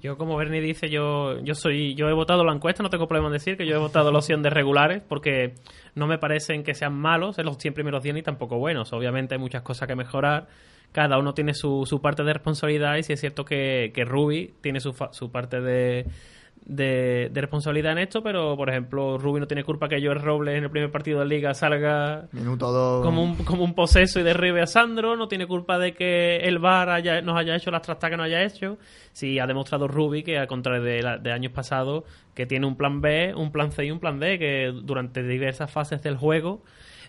Yo, como Bernie dice, yo, yo soy, yo he votado la encuesta, no tengo problema en decir que yo he votado la opción de regulares, porque no me parecen que sean malos en los 100 primeros 100 ni tampoco buenos. Obviamente hay muchas cosas que mejorar, cada uno tiene su, su parte de responsabilidad y sí es cierto que, que Ruby tiene su, su parte de, de, de responsabilidad en esto, pero por ejemplo, Ruby no tiene culpa que Joel Robles en el primer partido de liga salga Minuto dos. como un, como un poseso y derribe a Sandro, no tiene culpa de que el VAR haya, nos haya hecho las trastas que nos haya hecho. Sí, ha demostrado Rubi que, al contrario de, la- de años pasados, que tiene un plan B, un plan C y un plan D, que durante diversas fases del juego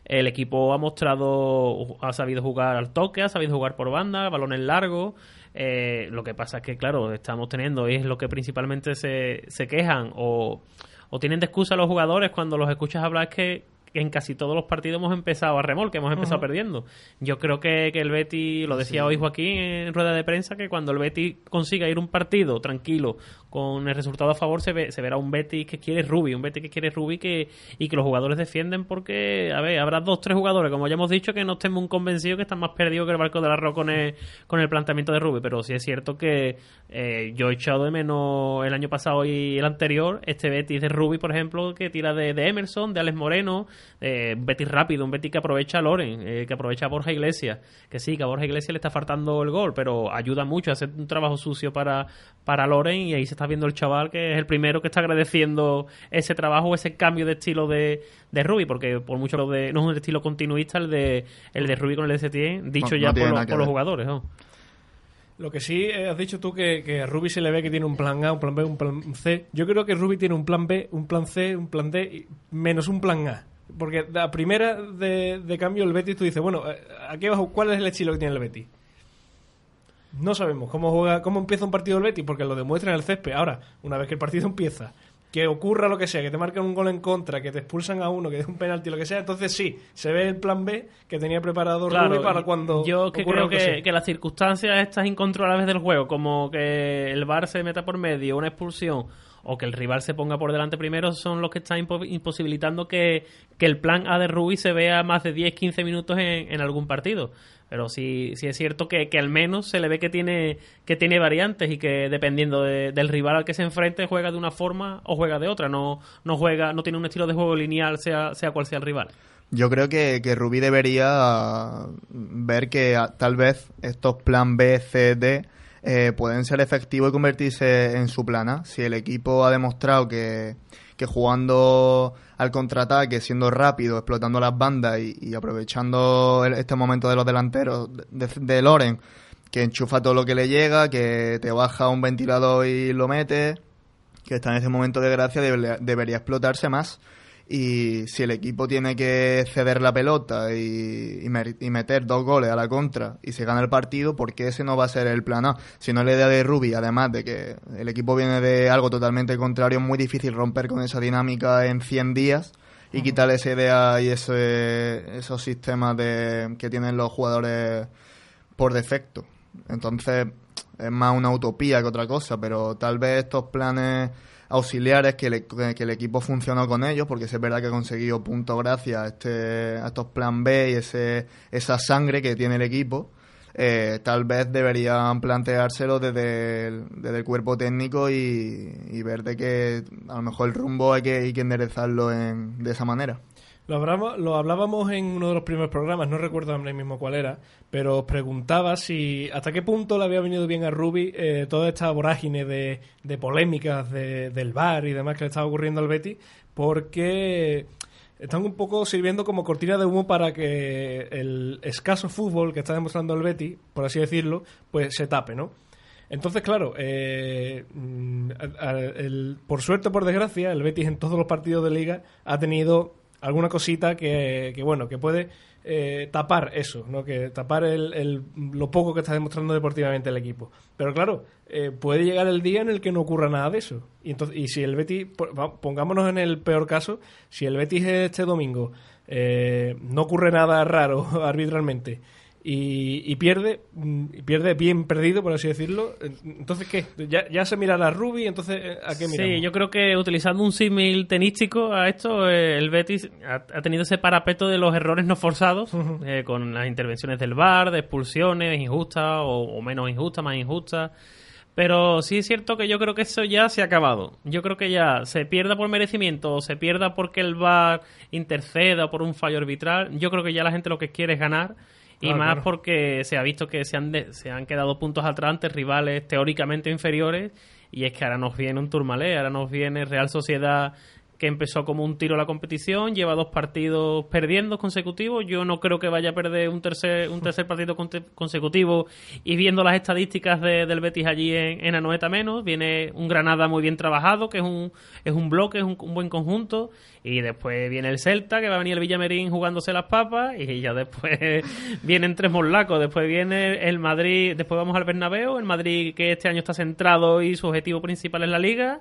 el equipo ha mostrado, ha sabido jugar al toque, ha sabido jugar por banda, balones largos. Eh, lo que pasa es que, claro, estamos teniendo, y es lo que principalmente se, se quejan o, o tienen de excusa los jugadores cuando los escuchas hablar, que en casi todos los partidos hemos empezado a remolque, hemos empezado perdiendo. Yo creo que, que el Betty, lo decía hoy Joaquín en rueda de prensa, que cuando el Betty consiga ir un partido tranquilo, con el resultado a favor, se, ve, se verá un Betty que quiere Ruby, un Betty que quiere Ruby que, y que los jugadores defienden porque, a ver, habrá dos, tres jugadores, como ya hemos dicho, que no estén muy convencidos que están más perdidos que el barco del arroz con el, con el planteamiento de Ruby, pero sí es cierto que eh, yo he echado de menos el año pasado y el anterior, este Betis de Ruby, por ejemplo, que tira de, de Emerson, de Alex Moreno, eh, un Betis rápido, un Betis que aprovecha a Loren, eh, que aprovecha a Borja Iglesias, que sí, que a Borja Iglesias le está faltando el gol, pero ayuda mucho a hacer un trabajo sucio para, para Loren y ahí se está viendo el chaval que es el primero que está agradeciendo ese trabajo, ese cambio de estilo de, de Ruby, porque por mucho lo de, no es un estilo continuista el de, el de Ruby con el de Setién, dicho No- ya por, los- por los jugadores. ¿no? Lo que sí eh, has dicho tú que, que a Ruby se le ve que tiene un plan A, un plan B, un plan C. Yo creo que Ruby tiene un plan B, un plan C, un plan D, y- menos un plan A. Porque la primera de, de cambio el Betis tú dices, bueno, eh, aquí abajo, ¿cuál es el estilo que tiene el Betis? No sabemos cómo juega, cómo empieza un partido el Betis, porque lo demuestra en el césped. Ahora, una vez que el partido [LAUGHS] empieza, que ocurra lo que sea, que te marcan un gol en contra, que te expulsan a uno, que es un penalti, lo que sea, entonces sí, se ve el plan B que tenía preparado Claro, para cuando yo que creo lo que, que, que las circunstancias estas incontrolables del juego, como que el VAR se meta por medio, una expulsión o que el rival se ponga por delante primero son los que están imposibilitando que, el plan A de Rubí se vea más de 10-15 minutos en, algún partido. Pero sí, sí es cierto que, que, al menos se le ve que tiene, que tiene variantes y que dependiendo del rival al que se enfrente juega de una forma o juega de otra. No, no juega, no tiene un estilo de juego lineal sea, sea cual sea el rival. Yo creo que, que Rubí debería ver que tal vez estos plan B, C, D eh, pueden ser efectivos y convertirse en su plana. Si el equipo ha demostrado que, que jugando al contraataque, siendo rápido, explotando las bandas y, aprovechando este momento de los delanteros de, Loren, que enchufa todo lo que le llega, que te baja un ventilador y lo mete, que está en ese momento de gracia, debería explotarse más y si el equipo tiene que ceder la pelota y, meter dos goles a la contra y se gana el partido, ¿por qué ese no va a ser el plan A? Si no es la idea de Rubi, además de que el equipo viene de algo totalmente contrario, es muy difícil romper con esa dinámica en 100 días y quitarle esa idea y ese, esos sistemas de, que tienen los jugadores por defecto. Entonces es más una utopía que otra cosa, pero tal vez estos planes auxiliares que, el equipo funcionó con ellos, porque es verdad que ha conseguido puntos gracias a, este, a estos plan B y ese, esa sangre que tiene el equipo. Eh, tal vez deberían planteárselo desde el, desde el cuerpo técnico y, ver de que a lo mejor el rumbo hay que, hay que enderezarlo en, de esa manera. Lo, lo hablábamos en uno de los primeros programas, no recuerdo ahora mismo cuál era, pero os preguntaba si hasta qué punto le había venido bien a Ruby eh, toda esta vorágine de, de polémicas del bar y demás que le estaba ocurriendo al Betty, porque están un poco sirviendo como cortina de humo para que el escaso fútbol que está demostrando el Betty, por así decirlo, pues se tape, ¿no? Entonces, claro, eh, mm, por suerte o por desgracia, el Betis en todos los partidos de liga ha tenido alguna cosita que, que bueno, que puede eh, tapar eso, ¿no? Que tapar el, lo poco que está demostrando deportivamente el equipo. Pero claro, eh, puede llegar el día en el que no ocurra nada de eso. Y, entonces, y si el Betis, pongámonos en el peor caso, si el Betis este domingo eh, no ocurre nada raro [LAUGHS] arbitralmente y, pierde, mm, y pierde bien perdido, por así decirlo. Entonces, ¿qué? ¿Ya, se mira a Ruby? Entonces, ¿a qué miramos? Sí, yo creo que utilizando un símil tenístico a esto, eh, el Betis ha, tenido ese parapeto de los errores no forzados, eh, con las intervenciones del VAR, de expulsiones injustas o, menos injustas, más injustas. Pero sí es cierto que yo creo que eso ya se ha acabado. Yo creo que ya se pierda por merecimiento o se pierda porque el VAR interceda o por un fallo arbitral. Yo creo que ya la gente lo que quiere es ganar y más porque se ha visto que se han, se han quedado puntos atrás ante rivales teóricamente inferiores. Y es que ahora nos viene un Turmalé, ahora nos viene Real Sociedad que empezó como un tiro la competición, lleva dos partidos perdiendo consecutivos. Yo no creo que vaya a perder un tercer, un tercer partido consecutivo. Y viendo las estadísticas del Betis allí en, en, Anoeta menos, viene un Granada muy bien trabajado, que es un, es un bloque, es un, buen conjunto. Y después viene el Celta, que va a venir el Villamerín jugándose las papas. Y ya después [LAUGHS] vienen tres morlacos. Después viene el Madrid, después vamos al Bernabéu, el Madrid que este año está centrado y su objetivo principal es la Liga.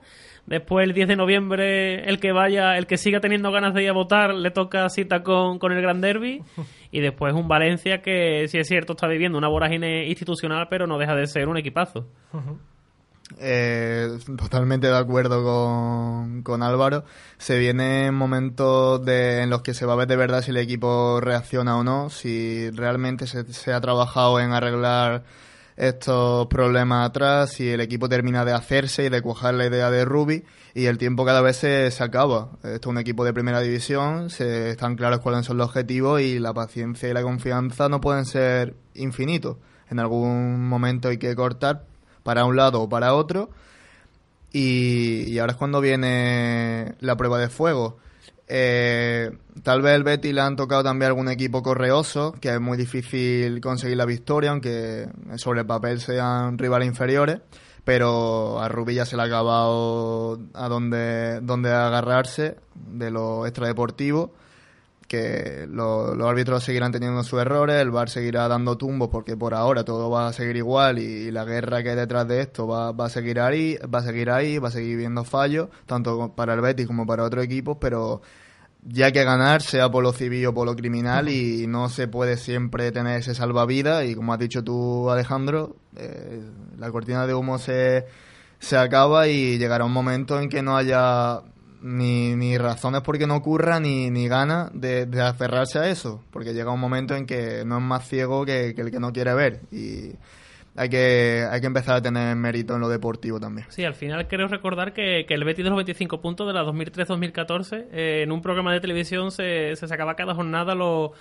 Después el 10 de noviembre el que vaya, el que siga teniendo ganas de ir a votar, le toca cita con, con el Gran Derby. [LAUGHS] Y después un Valencia que, si es cierto, está viviendo una vorágine institucional, pero no deja de ser un equipazo. Eh, totalmente de acuerdo con, con Álvaro. Se vienen momentos de, en los que se va a ver de verdad si el equipo reacciona o no, si realmente se, se ha trabajado en arreglar estos problemas atrás si el equipo termina de hacerse y de cuajar la idea de Ruby y el tiempo cada vez se, acaba. Esto es un equipo de primera división, se están claros cuáles son los objetivos y la paciencia y la confianza no pueden ser infinitos. En algún momento hay que cortar para un lado o para otro y, y ahora es cuando viene la prueba de fuego eh, tal vez el Betty le han tocado también algún equipo correoso, que es muy difícil conseguir la victoria, aunque sobre el papel sean rivales inferiores. Pero a Rubilla se le ha acabado a donde, donde agarrarse de lo extradeportivo que los árbitros seguirán teniendo sus errores, el VAR seguirá dando tumbos porque por ahora todo va a seguir igual y, la guerra que hay detrás de esto va, va, a seguir ahí, va a seguir ahí, va a seguir viendo fallos, tanto para el Betis como para otros equipos, pero ya que ganar, sea por lo civil o por lo criminal, y no se puede siempre tener ese salvavidas, y como has dicho tú, Alejandro, eh, la cortina de humo se se acaba y llegará un momento en que no haya ni, ni razones por qué no ocurra, ni, ni ganas de, de aferrarse a eso, porque llega un momento en que no es más ciego que, que el que no quiere ver y hay que, hay que empezar a tener mérito en lo deportivo también. Sí, al final creo recordar que, que el Betis de los 25 puntos de la 2003-2014, eh, en un programa de televisión se, se sacaba cada jornada lo,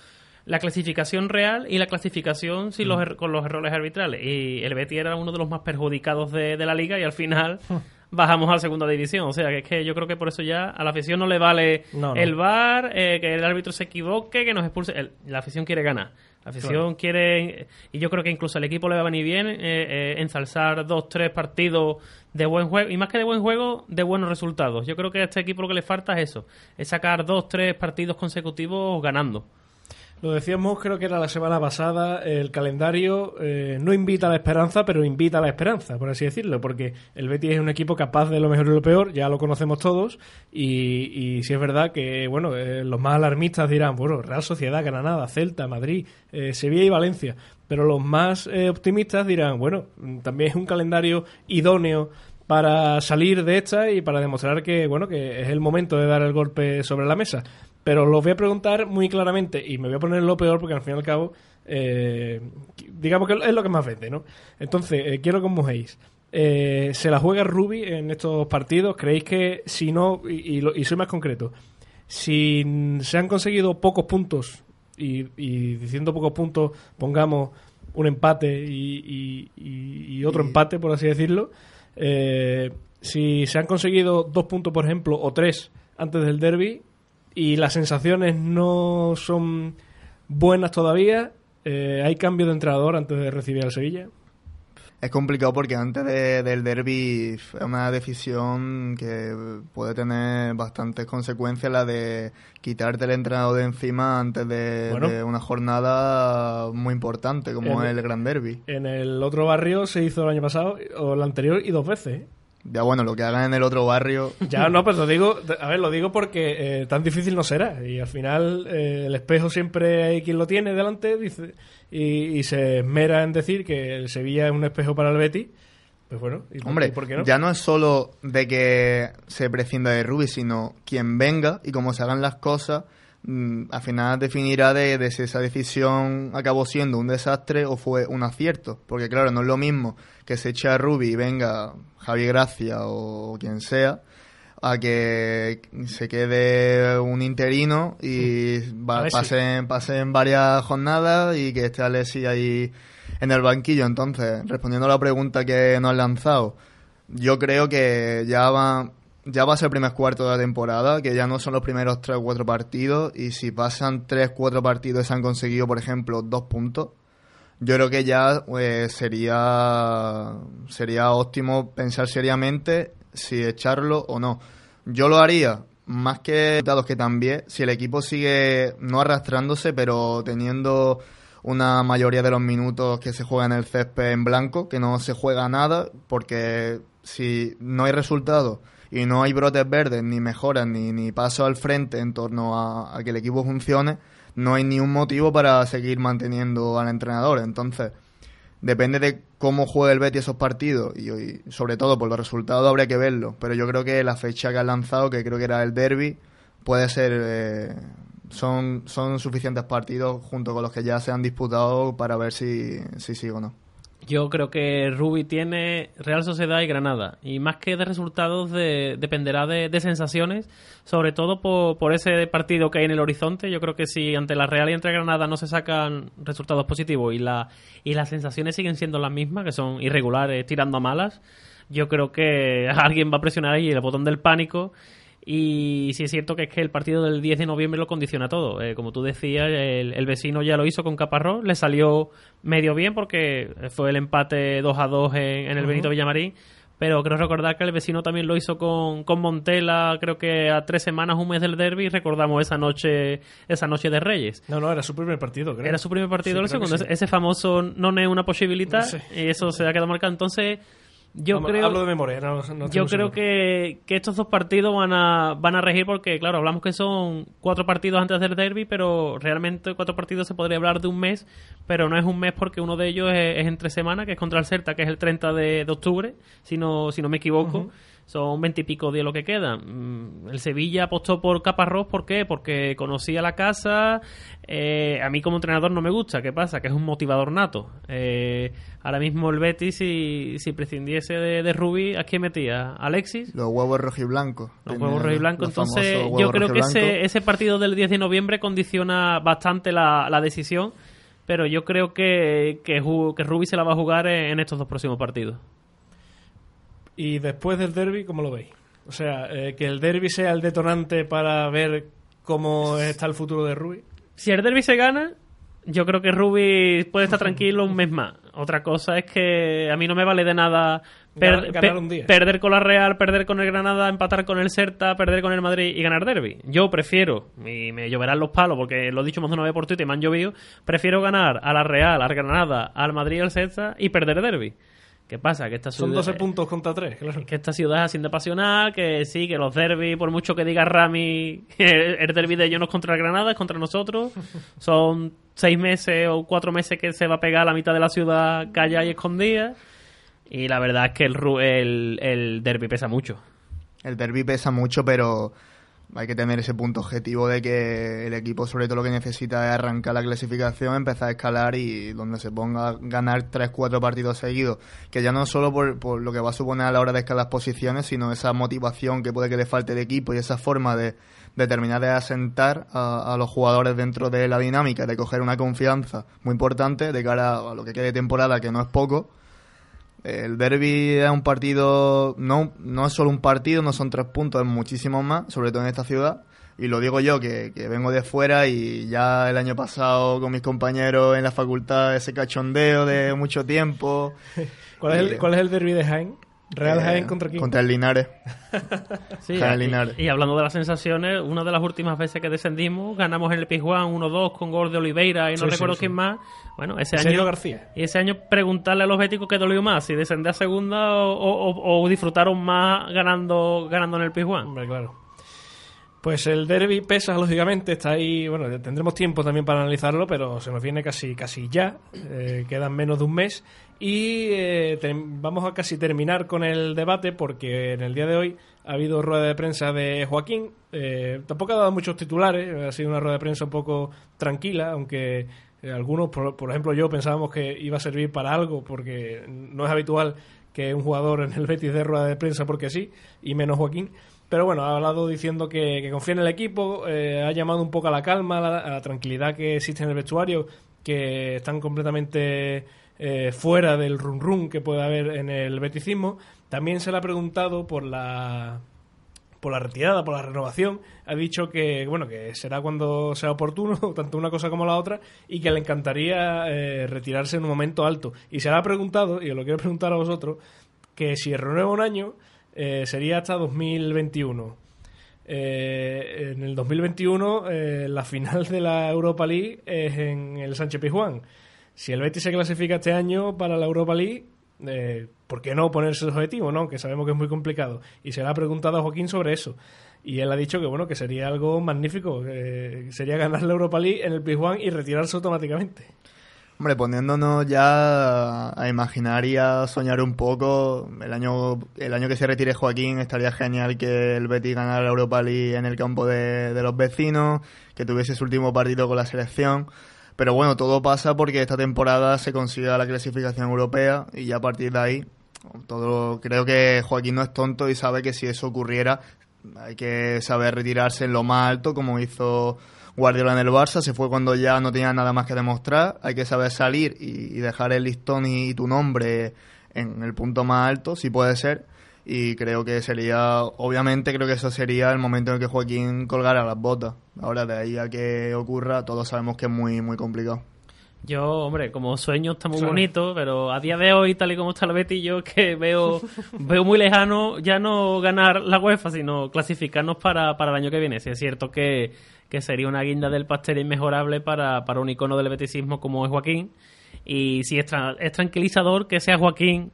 la clasificación real y la clasificación sin los, er- con los errores arbitrales. Y el Betis era uno de los más perjudicados de, de la liga y al final bajamos a la segunda división. O sea, que es que yo creo que por eso ya a la afición no le vale No, no. el VAR, eh, que el árbitro se equivoque, que nos expulse. El- la afición quiere ganar. La afición Claro. quiere, y yo creo que incluso al equipo le va a venir bien eh, eh, ensalzar dos, tres partidos de buen juego, y más que de buen juego, de buenos resultados. Yo creo que a este equipo lo que le falta es eso, es sacar dos, tres partidos consecutivos ganando. Lo decíamos, creo que era la semana pasada, el calendario eh, no invita a la esperanza, pero invita a la esperanza, por así decirlo, porque el Betis es un equipo capaz de lo mejor y lo peor, ya lo conocemos todos, y, y si es verdad que, bueno, eh, los más alarmistas dirán, bueno, Real Sociedad, Granada, Celta, Madrid, eh, Sevilla y Valencia, pero los más eh, optimistas dirán, bueno, también es un calendario idóneo para salir de esta y para demostrar que, bueno, que es el momento de dar el golpe sobre la mesa. Pero lo voy a preguntar muy claramente y me voy a poner lo peor porque al fin y al cabo, eh, digamos que es lo que más vende, ¿no? Entonces, eh, quiero que os mojéis. Eh, ¿Se la juega Ruby en estos partidos? ¿Creéis que si no, y, y y soy más concreto, si se han conseguido pocos puntos, y, y diciendo pocos puntos, pongamos un empate y otro empate, por así decirlo, eh, si se han conseguido dos puntos, por ejemplo, o tres antes del derby, y las sensaciones no son buenas todavía, eh, ¿hay cambio de entrenador antes de recibir al Sevilla? Es complicado porque antes de- del derby es una decisión que puede tener bastantes consecuencias, la de quitarte el entrenador de encima antes de, Bueno. de una jornada muy importante como El- es el Gran Derby. En el otro barrio se hizo el año pasado, o el anterior, y dos veces. Ya bueno, lo que hagan en el otro barrio, Ya no, pero lo digo, a ver, lo digo porque eh, tan difícil no será. Y al final eh, el espejo siempre hay quien lo tiene delante dice, y, y se esmera en decir que el Sevilla es un espejo para el Betis. Pues bueno, ¿y hombre, y por qué no? ya no es solo de que se prescinda de Rubi, sino quien venga y cómo se hagan las cosas, al final definirá de, de si esa decisión acabó siendo un desastre o fue un acierto. Porque claro, no es lo mismo que se eche a Rubi y venga Javi Gracia o quien sea, a que se quede un interino y va- pasen, pasen varias jornadas y que esté Alessi ahí en el banquillo. Entonces, respondiendo a la pregunta que nos han lanzado, yo creo que ya va, ya va a ser el primer cuarto de la temporada, que ya no son los primeros tres o cuatro partidos, y si pasan tres, cuatro partidos y se han conseguido, por ejemplo, dos puntos, yo creo que ya pues, sería, sería óptimo pensar seriamente si echarlo o no. Yo lo haría más que dados que también, si el equipo sigue no arrastrándose, pero teniendo una mayoría de los minutos que se juega en el césped en blanco, que no se juega nada, porque si no hay resultados y no hay brotes verdes, ni mejoras, ni, ni pasos al frente en torno a, que el equipo funcione, no hay ni un motivo para seguir manteniendo al entrenador. Entonces, depende de cómo juegue el Betis esos partidos y, y sobre todo por los resultados habría que verlo. Pero yo creo que la fecha que han lanzado, que creo que era el derby, puede ser... eh, son, son suficientes partidos junto con los que ya se han disputado para ver si, si sí o no. Yo creo que Rubi tiene Real Sociedad y Granada. Y más que de resultados, de- dependerá de, de sensaciones, sobre todo por, por ese partido que hay en el horizonte. Yo creo que si ante la Real y entre Granada no se sacan resultados positivos y, la, y las sensaciones siguen siendo las mismas, que son irregulares, tirando a malas, yo creo que [LAUGHS] alguien va a presionar ahí el botón del pánico. Y sí es cierto que es que el partido del 10 de noviembre lo condiciona todo. Eh, como tú decías, el, el vecino ya lo hizo con Caparrós, le salió medio bien porque fue el empate 2 a 2 en, en el Benito Villamarín. Pero creo recordar que el vecino también lo hizo con, con Montela, creo que a tres semanas, un mes del derby, recordamos esa noche, esa noche de Reyes. No, no, era su primer partido, creo. Era su primer partido, Sí, el segundo. sí. Ese, famoso no es una posibilidad, y eso se ha quedado marcado. Entonces, Yo creo, hablo de memoria. No, no yo creo que, que, estos dos partidos van a, van a regir porque, claro, hablamos que son cuatro partidos antes del derby, pero realmente cuatro partidos se podría hablar de un mes, pero no es un mes porque uno de ellos es, entre semana, que es contra el Celta, que es el 30 de, octubre, si no, si no me equivoco son veintipico días lo que quedan. Mm, el Sevilla apostó por Caparrós, ¿por qué? Porque conocía la casa. Eh, a mí como entrenador no me gusta. ¿Qué pasa? Que es un motivador nato. Eh, ahora mismo el Betis, si, si prescindiese de, de Rubí, ¿a quién metía? ¿Alexis? Los huevos rojiblancos. Los huevos rojiblancos. Entonces, yo creo que ese, ese partido del 10 de noviembre condiciona bastante la, la decisión. Pero yo creo que, que, que Rubí se la va a jugar en estos dos próximos partidos. Y después del derby, ¿cómo lo veis? O sea, eh, que el derby sea el detonante para ver cómo está el futuro de Rubi. Si el derby se gana, yo creo que Rubi puede estar tranquilo un mes más. Otra cosa es que a mí no me vale de nada perder con la Real, perder con el Granada, empatar con el Serta, perder con el Madrid y ganar derby. Yo prefiero, y me lloverán los palos porque lo he dicho más de una vez por Twitter y me han llovido, prefiero ganar a la Real, al Granada, al Madrid y al Serta y perder derby. ¿Qué pasa? Que esta ciudad, Son 12 puntos contra 3, claro. Que esta ciudad es haciendo pasional, que sí, que los derbis, por mucho que diga Rami, [LAUGHS] el derby de ellos no es contra el Granada, es contra nosotros. [LAUGHS] Son seis meses o cuatro meses que se va a pegar a la mitad de la ciudad callada y escondida. Y la verdad es que el, el, el derby pesa mucho. El derby pesa mucho, pero hay que tener ese punto objetivo de que el equipo sobre todo lo que necesita es arrancar la clasificación, empezar a escalar y donde se ponga a ganar 3-4 partidos seguidos, que ya no solo por, lo que va a suponer a la hora de escalar posiciones, sino esa motivación que puede que le falte de equipo y esa forma de, terminar de asentar a, los jugadores dentro de la dinámica, de coger una confianza muy importante de cara a lo que quede de temporada, que no es poco el derby es un partido, no, no es solo un partido, no son tres puntos, es muchísimo más, sobre todo en esta ciudad. Y lo digo yo, que, que vengo de fuera y ya el año pasado con mis compañeros en la facultad ese cachondeo de mucho tiempo. [LAUGHS] ¿Cuál, es el, ¿cuál es el derby de Jaén? Real Jaén contra quién? Contra el Linares. [LAUGHS] sí, Y, hablando de las sensaciones, una de las últimas veces que descendimos, ganamos en el Pizjuán 1-2 con gol de Oliveira y no recuerdo quién más. Bueno, ese año. García. Y ese año preguntarle a los béticos qué dolió más, si descender a segunda o, disfrutaron más ganando, ganando en el Pizjuán. Hombre, claro. Pues el derby pesa, lógicamente, está ahí. Bueno, tendremos tiempo también para analizarlo, pero se nos viene casi, casi ya. Eh, quedan menos de un mes. Y eh, vamos a casi terminar con el debate porque en el día de hoy ha habido rueda de prensa de Joaquín. Eh, tampoco ha dado muchos titulares, ha sido una rueda de prensa un poco tranquila, aunque algunos, por, por, ejemplo yo, pensábamos que iba a servir para algo porque no es habitual que un jugador en el Betis dé rueda de prensa porque sí, y menos Joaquín. Pero bueno, ha hablado diciendo que, confía en el equipo, ha llamado un poco a la calma, a la tranquilidad que existe en el vestuario, que están completamente eh, fuera del run run que puede haber en el beticismo. También se le ha preguntado por la por la retirada, por la renovación, ha dicho que bueno que será cuando sea oportuno, [LAUGHS] tanto una cosa como la otra, y que le encantaría eh, retirarse en un momento alto. Y se ha preguntado, y os lo quiero preguntar a vosotros, que si renueva un año eh, sería hasta 2021. en el 2021 la final de la Europa League es en el Sánchez Pizjuán si el Betis se clasifica este año para la Europa League, eh, ¿por qué no ponerse el objetivo, no? Que sabemos que es muy complicado. Y se le ha preguntado a Joaquín sobre eso. Y él ha dicho que bueno, que sería algo magnífico, sería ganar la Europa League en el Pizjuán y retirarse automáticamente. Hombre, poniéndonos ya a imaginar y a soñar un poco, el año, el año que se retire Joaquín estaría genial que el Betis ganara la Europa League en el campo de los vecinos, que tuviese su último partido con la selección. Pero bueno, todo pasa porque esta temporada se consiga la clasificación europea y ya a partir de ahí, todo creo que Joaquín no es tonto y sabe que si eso ocurriera hay que saber retirarse en lo más alto como hizo Guardiola en el Barça, se fue cuando ya no tenía nada más que demostrar, hay que saber salir y, dejar el listón y tu nombre en el punto más alto, si puede ser y creo que sería, obviamente creo que eso sería el momento en el que Joaquín colgara las botas. Ahora de ahí a que ocurra, todos sabemos que es muy, muy complicado. Yo, hombre, como sueño está muy bonito, pero a día de hoy, tal y como está el Betis, yo que veo, [LAUGHS] veo muy lejano ya no ganar la UEFA, sino clasificarnos para, para el año que viene. Si es cierto que, que sería una guinda del pastel inmejorable para, para un icono del betisismo como es Joaquín. Y si es, es tranquilizador que sea Joaquín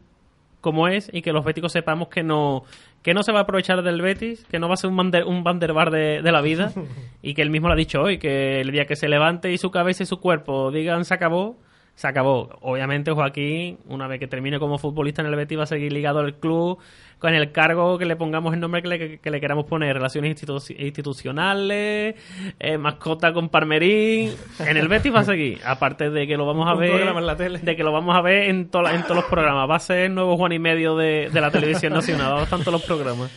como es y que los béticos sepamos que no que no se va a aprovechar del Betis, que no va a ser un, bander, un Vanderbar de, de la vida. [LAUGHS] Y que él mismo lo ha dicho hoy, que el día que se levante y su cabeza y su cuerpo digan se acabó, se acabó. Obviamente Joaquín, una vez que termine como futbolista en el Betis, va a seguir ligado al club con el cargo que le pongamos el nombre que le, que le queramos poner, relaciones institu- institucionales, eh, mascota con Parmerín. En el Betis va a seguir, aparte de que lo vamos a ver en la tele. de que lo vamos a ver en, to- en todos los programas. Va a ser el nuevo Juan y medio de, de la televisión nacional, va a estar en todos los programas.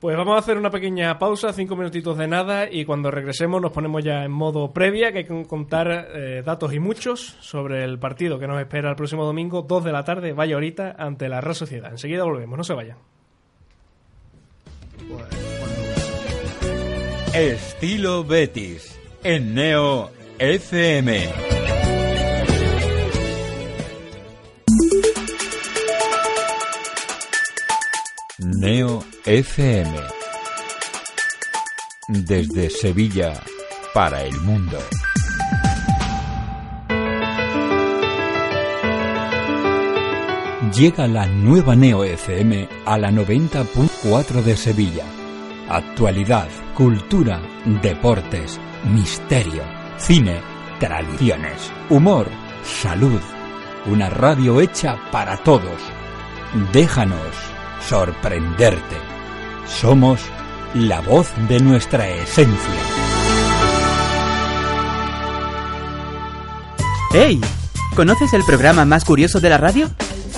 Pues vamos a hacer una pequeña pausa, cinco minutitos de nada, y cuando regresemos nos ponemos ya en modo previa, que hay que contar eh, datos y muchos sobre el partido que nos espera el próximo domingo, 2 de la tarde, vaya ahorita, ante la Real Sociedad. Enseguida volvemos, no se vayan. Estilo Betis en Neo FM. Neo FM. Desde Sevilla para el mundo. Llega la nueva Neo FM a la 90.4 de Sevilla. Actualidad, cultura, deportes, misterio, cine, tradiciones, humor, salud. Una radio hecha para todos. Déjanos sorprenderte. Somos la voz de nuestra esencia. ¡Hey! ¿Conoces el programa más curioso de la radio?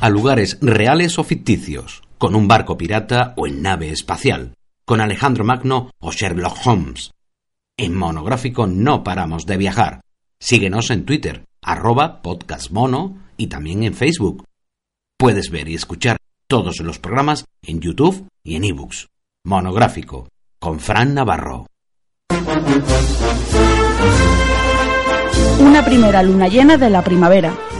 A lugares reales o ficticios, con un barco pirata o en nave espacial, con Alejandro Magno o Sherlock Holmes. En Monográfico no paramos de viajar. Síguenos en Twitter, arroba podcastmono y también en Facebook. Puedes ver y escuchar todos los programas en YouTube y en ebooks. Monográfico, con Fran Navarro. Una primera luna llena de la primavera.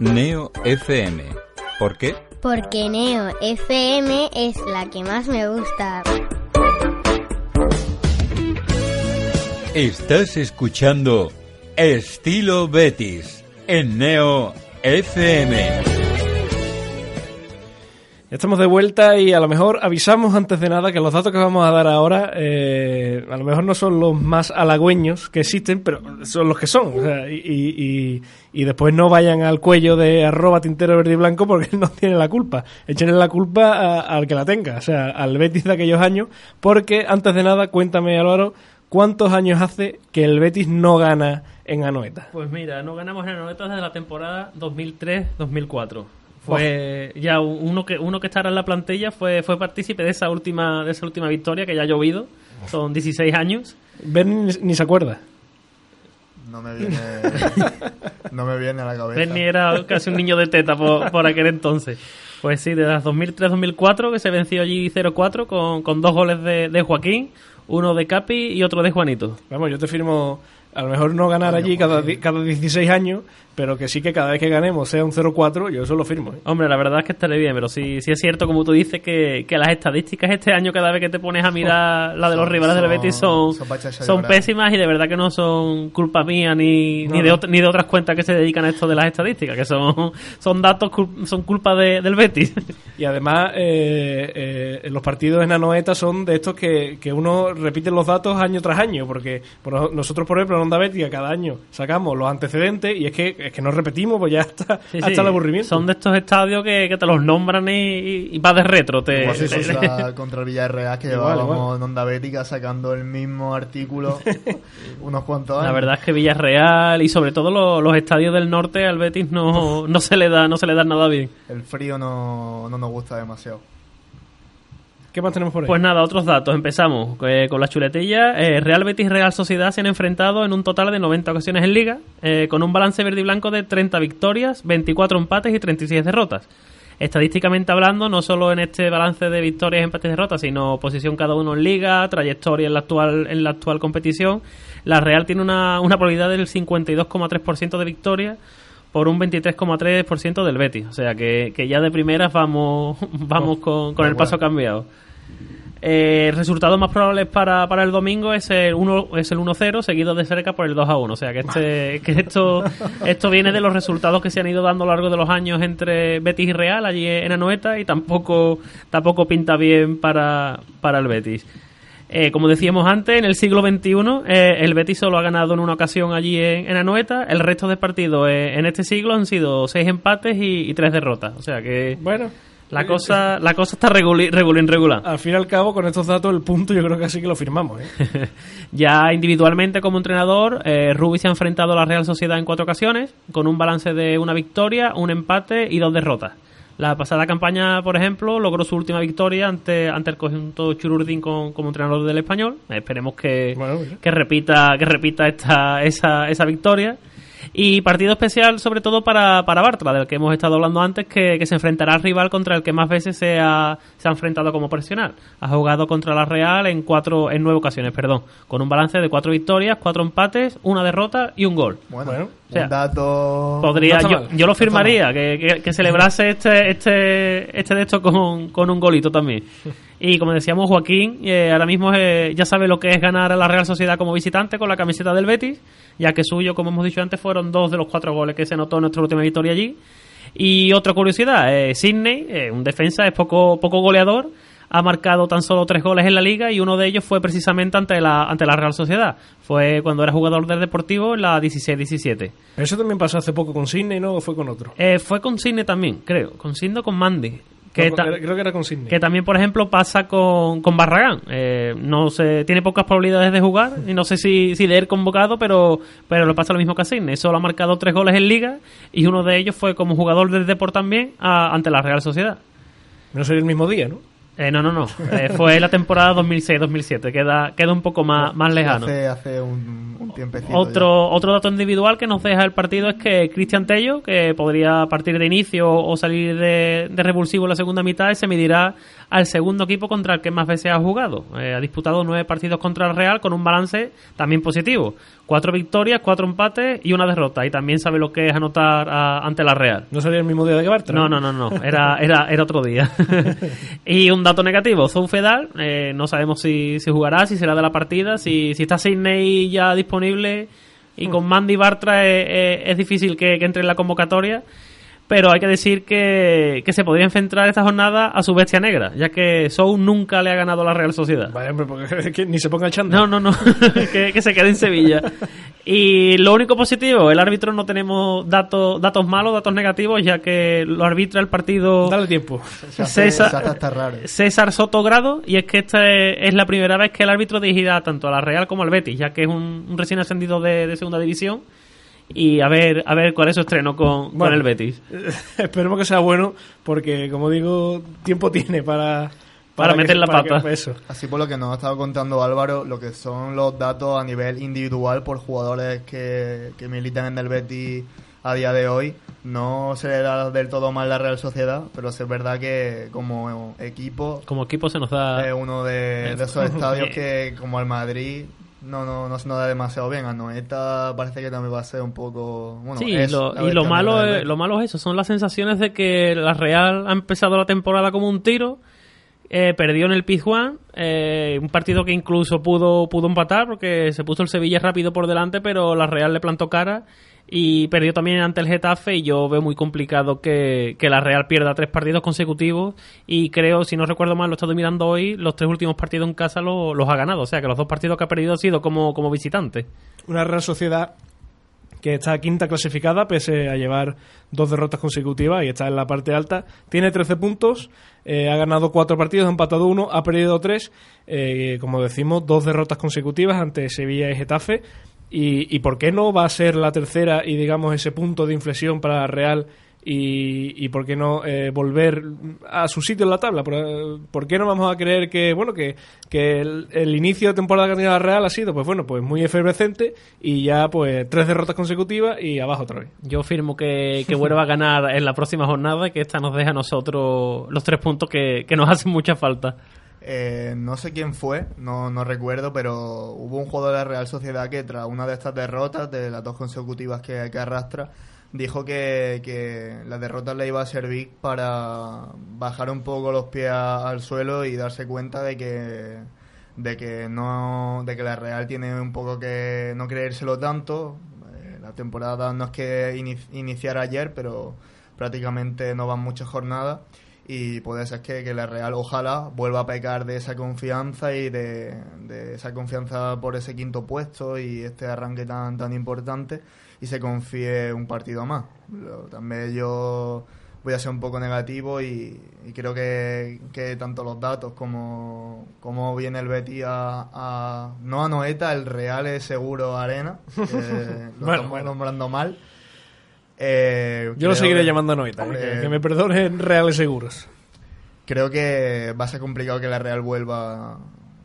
Neo FM. ¿Por qué? Porque Neo FM es la que más me gusta. Estás escuchando Estilo Betis en Neo FM. Estamos de vuelta y a lo mejor avisamos antes de nada que los datos que vamos a dar ahora eh, a lo mejor no son los más halagüeños que existen, pero son los que son. O sea, y, y- después no vayan al cuello de arroba tintero verde y blanco porque él [LAUGHS] no tiene la culpa. Échenle la culpa al que la tenga, o sea, al Betis de aquellos años, porque antes de nada, cuéntame Álvaro, ¿cuántos años hace que el Betis no gana en Anoeta? Pues mira, no ganamos en Anoeta desde la temporada 2003-2004. Fue ya uno que uno que estará en la plantilla fue fue partícipe de esa última de esa última victoria que ya ha llovido. Son 16 años. Ben ni, ni se acuerda. No me viene, [LAUGHS] no me viene a la cabeza. Bernie era casi un niño de teta por, por aquel entonces. Pues sí, de las 2003-2004 que se venció allí 0-4 con, con dos goles de, de Joaquín, uno de Capi y otro de Juanito. Vamos, yo te firmo, a lo mejor no ganar allí cada, cada 16 años, pero que sí que cada vez que ganemos sea un 0-4, yo eso lo firmo. ¿eh? Hombre, la verdad es que estaré bien, pero sí, sí es cierto, como tú dices, que, que las estadísticas este año, cada vez que te pones a mirar la de los Son- rivales del Betis, son, son pésimas y de verdad que no son culpa mía ni, No, ni, de, ni de otras cuentas que se dedican a esto de las estadísticas, que son, [LAUGHS] son datos, son culpa de- del Betis. [LAUGHS] Y además, eh, eh, los partidos en Anoeta son de estos que, que uno repite los datos año tras año, porque por nosotros, por ejemplo, Onda Bética cada año sacamos los antecedentes y es que, es que no repetimos, pues ya está Sí, hasta sí. el aburrimiento. Son de estos estadios que, que te los nombran y, y vas de retro. Te, Igual te- que [LAUGHS] contra, contra el Villarreal, que Igual, llevábamos igual. en Onda Bética sacando el mismo artículo [LAUGHS] unos cuantos años. La verdad es que Villarreal y sobre todo lo- los estadios del norte al Betis no, no se le da no se le da nada bien. El frío no, no nos gusta demasiado. ¿Qué más tenemos por ahí? Pues nada, otros datos. Empezamos eh, con las chuletillas. Eh, Real Betis y Real Sociedad se han enfrentado en un total de 90 ocasiones en Liga, eh, con un balance verde y blanco de 30 victorias, 24 empates y 36 derrotas. Estadísticamente hablando, no solo en este balance de victorias, empates y derrotas, sino posición cada uno en Liga, trayectoria en la actual, en la actual competición, la Real tiene una, una probabilidad del 52,3% de victorias por un 23,3% del Betis. O sea que, que ya de primeras vamos, [LAUGHS] vamos con, con el paso cambiado. Eh, el resultado más probable para, para el domingo es el 1 es el 1-0 seguido de cerca por el 2-1. O sea que, este, [LAUGHS] que esto, esto viene de los resultados que se han ido dando a lo largo de los años entre Betis y Real allí en Anoeta y tampoco, tampoco pinta bien para, para el Betis. Eh, como decíamos antes, en el siglo XXI eh, el Betis solo ha ganado en una ocasión allí en, en Anoeta. El resto de partidos eh, en este siglo han sido seis empates y, y tres derrotas. O sea que Bueno, la cosa, la cosa está regulín regular. al fin y al cabo, con estos datos, el punto yo creo que así que lo firmamos. ¿eh? [LAUGHS] Ya individualmente como entrenador, eh, Rubi se ha enfrentado a la Real Sociedad en cuatro ocasiones, con un balance de una victoria, un empate y dos derrotas. La pasada campaña, por ejemplo, logró su última victoria ante, ante el conjunto Chururdín con- como entrenador del español. Esperemos que, que repita, que repita esta, esa, esa victoria. Y partido especial sobre todo para, para Bartra, del que hemos estado hablando antes, que, que se enfrentará al rival contra el que más veces se ha, se ha enfrentado como profesional. Ha jugado contra la Real en cuatro, en nueve ocasiones, perdón, con un balance de cuatro victorias, cuatro empates, una derrota y un gol. Bueno, O sea, un dato... Podría, No yo, yo lo firmaría, que, que, que celebrase este, este, este de esto con, con un golito también. [LAUGHS] Y como decíamos, Joaquín eh, ahora mismo eh, ya sabe lo que es ganar a la Real Sociedad como visitante con la camiseta del Betis, ya que suyo, como hemos dicho antes, fueron dos de los cuatro goles que se notó en nuestra última victoria allí. Y otra curiosidad, eh, Sidney, eh, un defensa, es poco, poco goleador, ha marcado tan solo tres goles en la liga y uno de ellos fue precisamente ante la, ante la Real Sociedad. Fue cuando era jugador del Deportivo en la 16-17. Eso también pasó hace poco con Sidney, ¿no? ¿O fue con otro? Eh, fue con Sidney también, creo. Con Sidney o con Mandy. Que No, creo que era con Sidney. que también, por ejemplo, pasa con, con Barragán. Eh, no sé, tiene pocas probabilidades de jugar y no sé si, si de ir convocado, pero, pero le pasa lo mismo que a Sidney. Solo ha marcado tres goles en Liga y uno de ellos fue como jugador del Deport también a- ante la Real Sociedad. No sería el mismo día, ¿no? Eh, no, no, no. Eh, fue la temporada 2006-2007. Queda, queda un poco más, más lejano. Hace, hace un, un tiempecito Otro, otro dato individual que nos deja el partido es que Cristian Tello, que podría partir de inicio o salir de, de revulsivo en la segunda mitad, se medirá al segundo equipo contra el que más veces ha jugado. Eh, ha disputado nueve partidos contra el Real con un balance también positivo. Cuatro victorias, cuatro empates y una derrota. Y también sabe lo que es anotar a- ante la Real. No sería el mismo día de que Bartra. No, no, no, no. Era, era, era otro día. [LAUGHS] [LAUGHS] y un dato negativo, Zoufedal, eh, no sabemos si, si jugará, si será de la partida, si, si está Sidney ya disponible y con Mandy Bartra eh, eh, es difícil que, que entre en la convocatoria. Pero hay que decir que, que se podría enfrentar esta jornada a su bestia negra, ya que Sou nunca le ha ganado a la Real Sociedad. Vaya, hombre, porque [LAUGHS] es que ni se ponga el chándal. No, no, no, [LAUGHS] que, que se quede en Sevilla. Y lo único positivo, el árbitro no tenemos datos datos malos, datos negativos, ya que lo arbitra el partido Dale tiempo. Se hace- se hace hasta raro. César Soto Grado, y es que esta es, es la primera vez que el árbitro dirigirá tanto a la Real como al Betis, ya que es un, un recién ascendido de, de segunda división. Y a ver, a ver cuál es su estreno con, con el Betis. [LAUGHS] Esperemos que sea bueno, porque como digo, tiempo tiene para. Para meter la para que- pata. eso. Así por lo que nos ha estado contando Álvaro, lo que son los datos a nivel individual por jugadores que, que militan en el Betis a día de hoy, no se le da del todo mal la Real Sociedad, pero sí es verdad que como equipo Como equipo se nos da... es uno de, de esos [LAUGHS] estadios que, como el Madrid, no, no, no se nos da demasiado bien. A Noeta parece que también va a ser un poco... Bueno, Sí, es lo- la y lo malo, es, lo malo es eso, son las sensaciones de que la Real ha empezado la temporada como un tiro, eh, perdió en el Pizjuán, eh, un partido que incluso pudo, pudo empatar porque se puso el Sevilla rápido por delante, pero la Real le plantó cara y perdió también ante el Getafe y yo veo muy complicado que, que, la Real pierda tres partidos consecutivos y creo, si no recuerdo mal, lo he estado mirando hoy, los tres últimos partidos en casa los ha ganado, o sea que los dos partidos que ha perdido han sido como, como visitante. Una Real Sociedad que está quinta clasificada pese a llevar dos derrotas consecutivas y está en la parte alta. Tiene 13 puntos, eh, ha ganado cuatro partidos, ha empatado uno, ha perdido tres, eh, como decimos, dos derrotas consecutivas ante Sevilla y Getafe. Y, ¿Y por qué no va a ser la tercera y digamos ese punto de inflexión para Real y, y por qué no eh, volver a su sitio en la tabla. ¿Por, qué no vamos a creer que bueno que, que el, inicio de temporada de Real ha sido pues bueno pues muy efervescente y ya pues tres derrotas consecutivas y abajo otra vez? Yo firmo que, que vuelva a ganar en la próxima jornada y que esta nos deja a nosotros los tres puntos que, que nos hacen mucha falta. Eh, no sé quién fue, no, no recuerdo, pero hubo un jugador de la Real Sociedad que tras una de estas derrotas, de las dos consecutivas que, arrastra, dijo que, que, la derrota le iba a servir para bajar un poco los pies al suelo y darse cuenta de que de que no de que la Real tiene un poco que no creérselo tanto. Eh, la temporada no es que iniciar ayer pero prácticamente no van muchas jornadas y puede ser que, que, la Real ojalá vuelva a pecar de esa confianza y de, de esa confianza por ese quinto puesto y este arranque tan tan importante y se confíe un partido más. también yo voy a ser un poco negativo y, creo que, tanto los datos como, como viene el Betty a, no a Noeta, el Real es seguro Arena, [LAUGHS] lo estamos nombrando mal. Eh, yo lo seguiré llamando Noeta, que, me perdonen Reales Seguros. Creo que va a ser complicado que la Real vuelva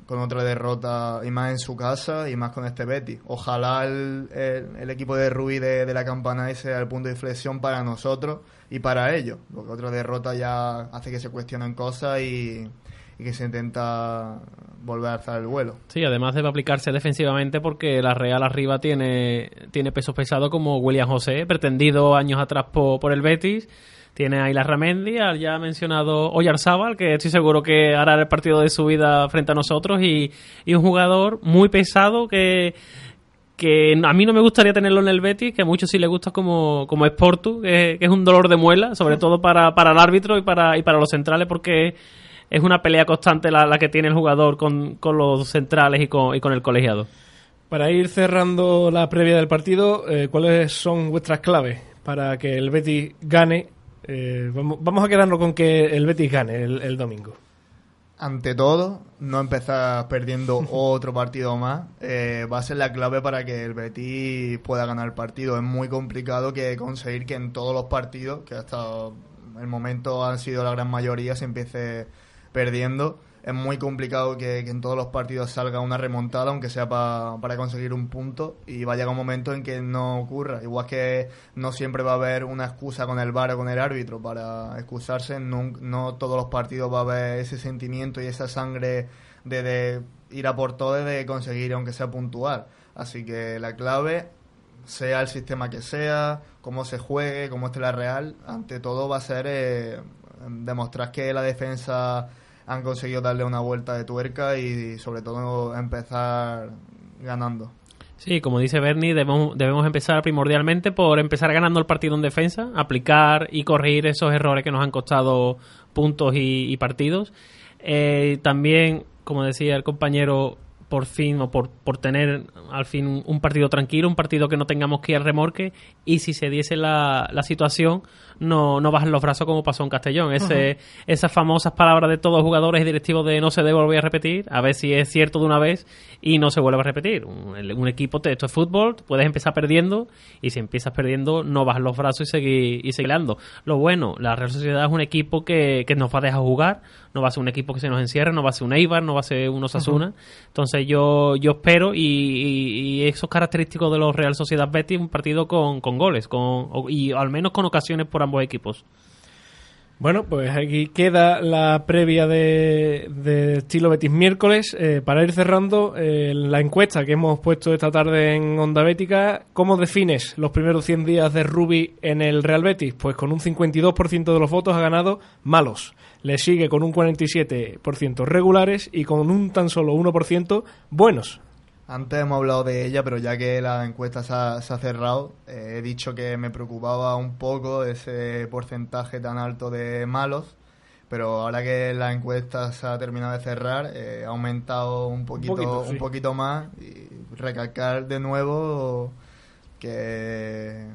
con otra derrota y más en su casa y más con este Betty. Ojalá el, el, equipo de Rui de, la campana sea el punto de inflexión para nosotros y para ellos, porque otra derrota ya hace que se cuestionen cosas y, que se intenta volver a alzar el vuelo. Sí, además debe aplicarse defensivamente porque la Real arriba tiene, tiene pesos pesados como William José, pretendido años atrás por, por el Betis. Tiene a Ilar Ramendi, ya ha mencionado Oyarzábal, que estoy seguro que hará el partido de su vida frente a nosotros, y, un jugador muy pesado que, que a mí no me gustaría tenerlo en el Betis, que a muchos sí le gusta como, como Sportu, que, es un dolor de muela, sobre todo para, para el árbitro y para, y para los centrales, porque es una pelea constante la, la que tiene el jugador con, con los centrales y con, y con el colegiado. Para ir cerrando la previa del partido, eh, ¿cuáles son vuestras claves para que el Betis gane eh, vamos, a quedarnos con que el Betis gane el, domingo. Ante todo, no empezar perdiendo [LAUGHS] otro partido más eh, va a ser la clave para que el Betis pueda ganar el partido. Es muy complicado que conseguir que en todos los partidos, que hasta el momento han sido la gran mayoría, se empiece perdiendo es muy complicado que, en todos los partidos salga una remontada, aunque sea para conseguir un punto, y va a llegar un momento en que no ocurra. Igual que no siempre va a haber una excusa con el VAR o con el árbitro para excusarse, no, todos los partidos va a haber ese sentimiento y esa sangre de, ir a por todo de conseguir, aunque sea puntual. Así que la clave sea el sistema que sea, cómo se juegue, cómo esté la Real, ante todo va a ser eh, demostrar que la defensa han conseguido darle una vuelta de tuerca y sobre todo empezar ganando. Sí, como dice Bernie, debemos, debemos empezar primordialmente por empezar ganando el partido en defensa, aplicar y corregir esos errores que nos han costado puntos y, partidos. Eh, también, como decía el compañero, por fin o por, por tener al fin un, partido tranquilo, un partido que no tengamos que ir al remorque y si se diese la, la situación no, no bajan los brazos como pasó en Castellón. Ese, Esas famosas palabras de todos los jugadores y directivos de no se debe volver a repetir, a ver si es cierto de una vez y no se vuelve a repetir. Un, equipo, esto es fútbol, puedes empezar perdiendo y si empiezas perdiendo no bajas los brazos y seguir, y seguir dando. Lo bueno, la Real Sociedad es un equipo que, que nos va a dejar jugar, no va a ser un equipo que se nos encierre, no va a ser un Eibar, no va a ser un Osasuna. Entonces yo, yo espero y, y, esos característicos de los Real Sociedad Betis, un partido con, con goles con, y al menos con ocasiones por ambos equipos. Bueno, pues aquí queda la previa de, de estilo Betis miércoles. Eh, para ir cerrando, eh, la encuesta que hemos puesto esta tarde en Onda Bética, ¿cómo defines los primeros 100 días de Ruby en el Real Betis? Pues con un 52% de los votos ha ganado malos. Le sigue con un 47% regulares y con un tan solo 1% buenos. Antes hemos hablado de ella, pero ya que la encuesta se ha, se ha cerrado, eh, he dicho que me preocupaba un poco ese porcentaje tan alto de malos, pero ahora que la encuesta se ha terminado de cerrar, eh, ha aumentado un poquito, un poquito, más y recalcar de nuevo que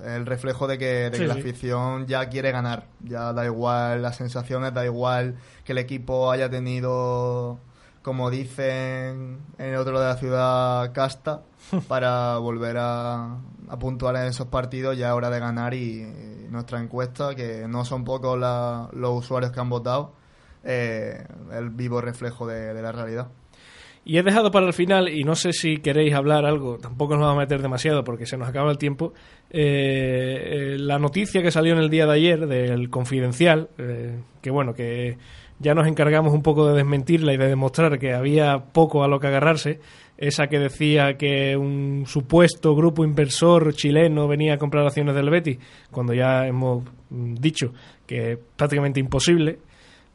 es el reflejo de que, de que la sí. afición ya quiere ganar, ya da igual las sensaciones, da igual que el equipo haya tenido como dicen en el otro de la ciudad, casta [LAUGHS] para volver a, a puntuar en esos partidos. Ya es hora de ganar y, y nuestra encuesta, que no son pocos la- los usuarios que han votado, eh, el vivo reflejo de, de la realidad. Y he dejado para el final, y no sé si queréis hablar algo, tampoco nos vamos a meter demasiado porque se nos acaba el tiempo, eh, eh, la noticia que salió en el día de ayer del Confidencial, eh, que bueno, que ya nos encargamos un poco de desmentirla y de demostrar que había poco a lo que agarrarse, esa que decía que un supuesto grupo inversor chileno venía a comprar acciones del Betis, cuando ya hemos mm, dicho que es prácticamente imposible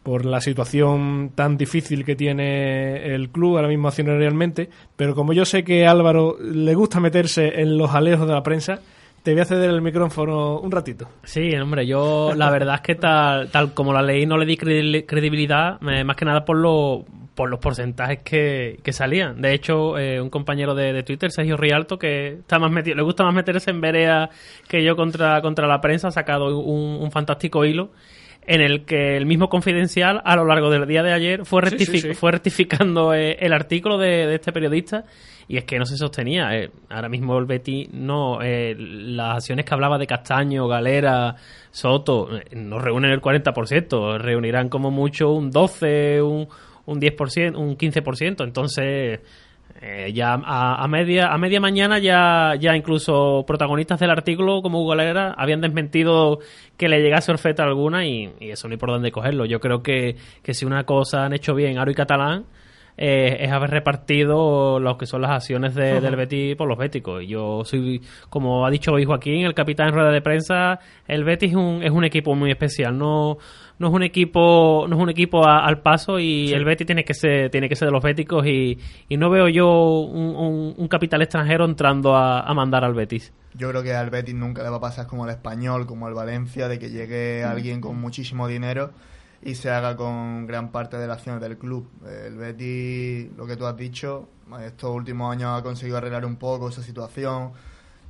por la situación tan difícil que tiene el club ahora mismo accionarialmente, pero como yo sé que a Álvaro le gusta meterse en los alejos de la prensa, te voy a ceder el micrófono un ratito. Sí, hombre, yo la verdad es que tal, tal como la leí no le di credi- credibilidad, más que nada por, lo, por los porcentajes que, que salían. De hecho, eh, un compañero de, Twitter, Sergio Rialto, que está más metido, le gusta más meterse en verea que yo contra, contra la prensa, ha sacado un fantástico hilo en el que el mismo confidencial a lo largo del día de ayer fue, Sí, rectifi- sí, sí. fue rectificando eh, el artículo de, de este periodista y es que no se sostenía. Eh, ahora mismo el Betty no, eh, las acciones que hablaba de Castaño, Galera, Soto, eh, no reúnen el 40%, reunirán como mucho un 12, un, un 10%, un 15%. Entonces, eh, ya a, a media a media mañana ya ya incluso protagonistas del artículo como Hugo Galera habían desmentido que le llegase oferta alguna y, y eso no hay por dónde cogerlo. Yo creo que, que si una cosa han hecho bien Aro y Catalán eh, es haber repartido lo que son las acciones de- del Betis por los béticos. Y yo soy, como ha dicho hoy Joaquín, el capitán en rueda de prensa, el Betis es un, es un equipo muy especial. No, no es un equipo, no es un equipo a- al paso y Sí. el Betis tiene que ser, tiene que ser de los béticos y, y no veo yo un, un- un capital extranjero entrando a, a mandar al Betis. Yo creo que al Betis nunca le va a pasar como al Español, como al Valencia, de que llegue alguien con muchísimo dinero y se haga con gran parte de las acciones del club. El Betis, lo que tú has dicho, estos últimos años ha conseguido arreglar un poco esa situación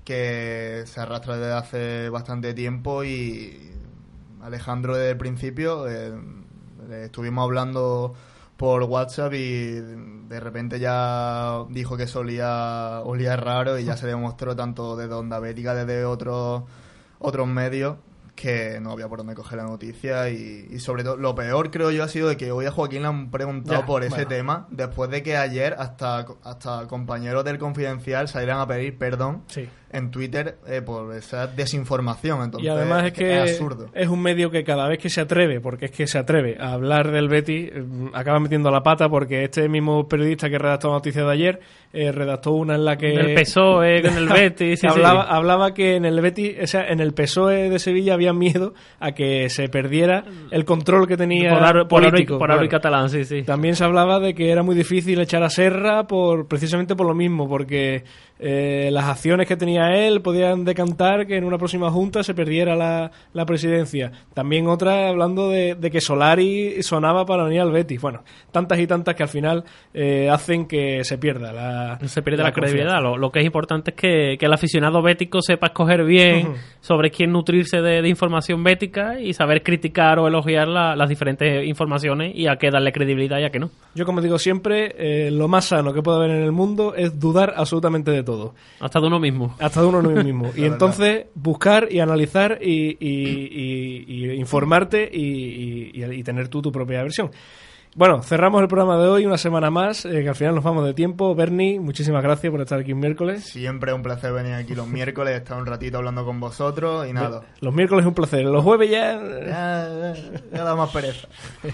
que se arrastra desde hace bastante tiempo y Alejandro desde el principio eh, estuvimos hablando por WhatsApp y de repente ya dijo que eso olía, olía raro y ya se demostró tanto desde Onda Bética, desde otros otros medios que no había por dónde coger la noticia y, y sobre todo lo peor creo yo ha sido de que hoy a Joaquín le han preguntado Ya, por ese bueno. tema después de que ayer hasta, hasta compañeros del Confidencial salieran a pedir perdón Sí. En Twitter eh, por esa desinformación entonces y además es que es absurdo es un medio que cada vez que se atreve, porque es que se atreve a hablar del Betis, eh, acaba metiendo la pata porque este mismo periodista que redactó la noticia de ayer eh, redactó una en la que PSOE con el [LAUGHS] Betis, sí, hablaba, sí. hablaba que en el Betis, o sea, en el PSOE de Sevilla había miedo a que se perdiera el control que tenía Por Aro- por Aro y- político, por Aro y claro. Catalán, sí, sí. También se hablaba de que era muy difícil echar a Serra por precisamente por lo mismo, porque eh, las acciones que tenía él podían decantar que en una próxima junta se perdiera la, la presidencia. También otra hablando de, de que Solari sonaba para venir al Betis. Bueno, tantas y tantas que al final eh, hacen que se pierda la se pierde la, credibilidad. Lo, lo que es importante es que, que el aficionado bético sepa escoger bien sobre quién nutrirse de, de información bética y saber criticar o elogiar la- las diferentes informaciones y a qué darle credibilidad y a qué no. Yo, como digo siempre, eh, lo más sano que puede haber en el mundo es dudar absolutamente de todo. Hasta de uno mismo. Hasta de uno mismo. [LAUGHS] y entonces buscar y analizar y, y- y- y informarte y, y- y- y tener tú tu propia versión. Bueno, cerramos el programa de hoy, una semana más, eh, que al final nos vamos de tiempo. Bernie, muchísimas gracias por estar aquí un miércoles. siempre es un placer venir aquí los miércoles estar un ratito hablando con vosotros y nada Los miércoles es un placer. Los jueves ya... ya, ya, ya da más pereza [LAUGHS]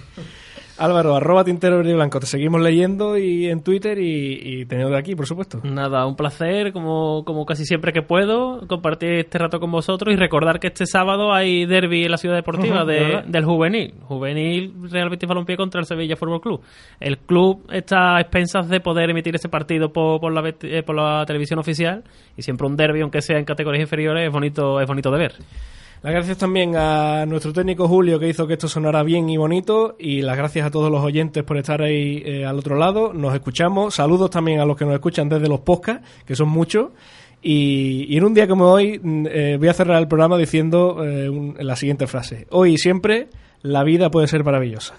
Álvaro, arroba tintero verde y blanco. Te seguimos leyendo y en Twitter y, y teniendo de aquí, por supuesto. Nada, un placer, como, como casi siempre que puedo, compartir este rato con vosotros y recordar que este sábado hay derby en la ciudad deportiva de del juvenil. Juvenil Real Betis Balompié contra el Sevilla Fútbol Club. El club está a expensas de poder emitir ese partido por, por la, eh, por la televisión oficial y siempre un derby, aunque sea en categorías inferiores, es bonito, es bonito de ver. Las gracias también a nuestro técnico Julio que hizo que esto sonara bien y bonito y las gracias a todos los oyentes por estar ahí eh, al otro lado. Nos escuchamos. Saludos también a los que nos escuchan desde los podcasts, que son muchos. Y, en un día como hoy mm, eh, voy a cerrar el programa diciendo eh, la siguiente frase. Hoy y siempre la vida puede ser maravillosa.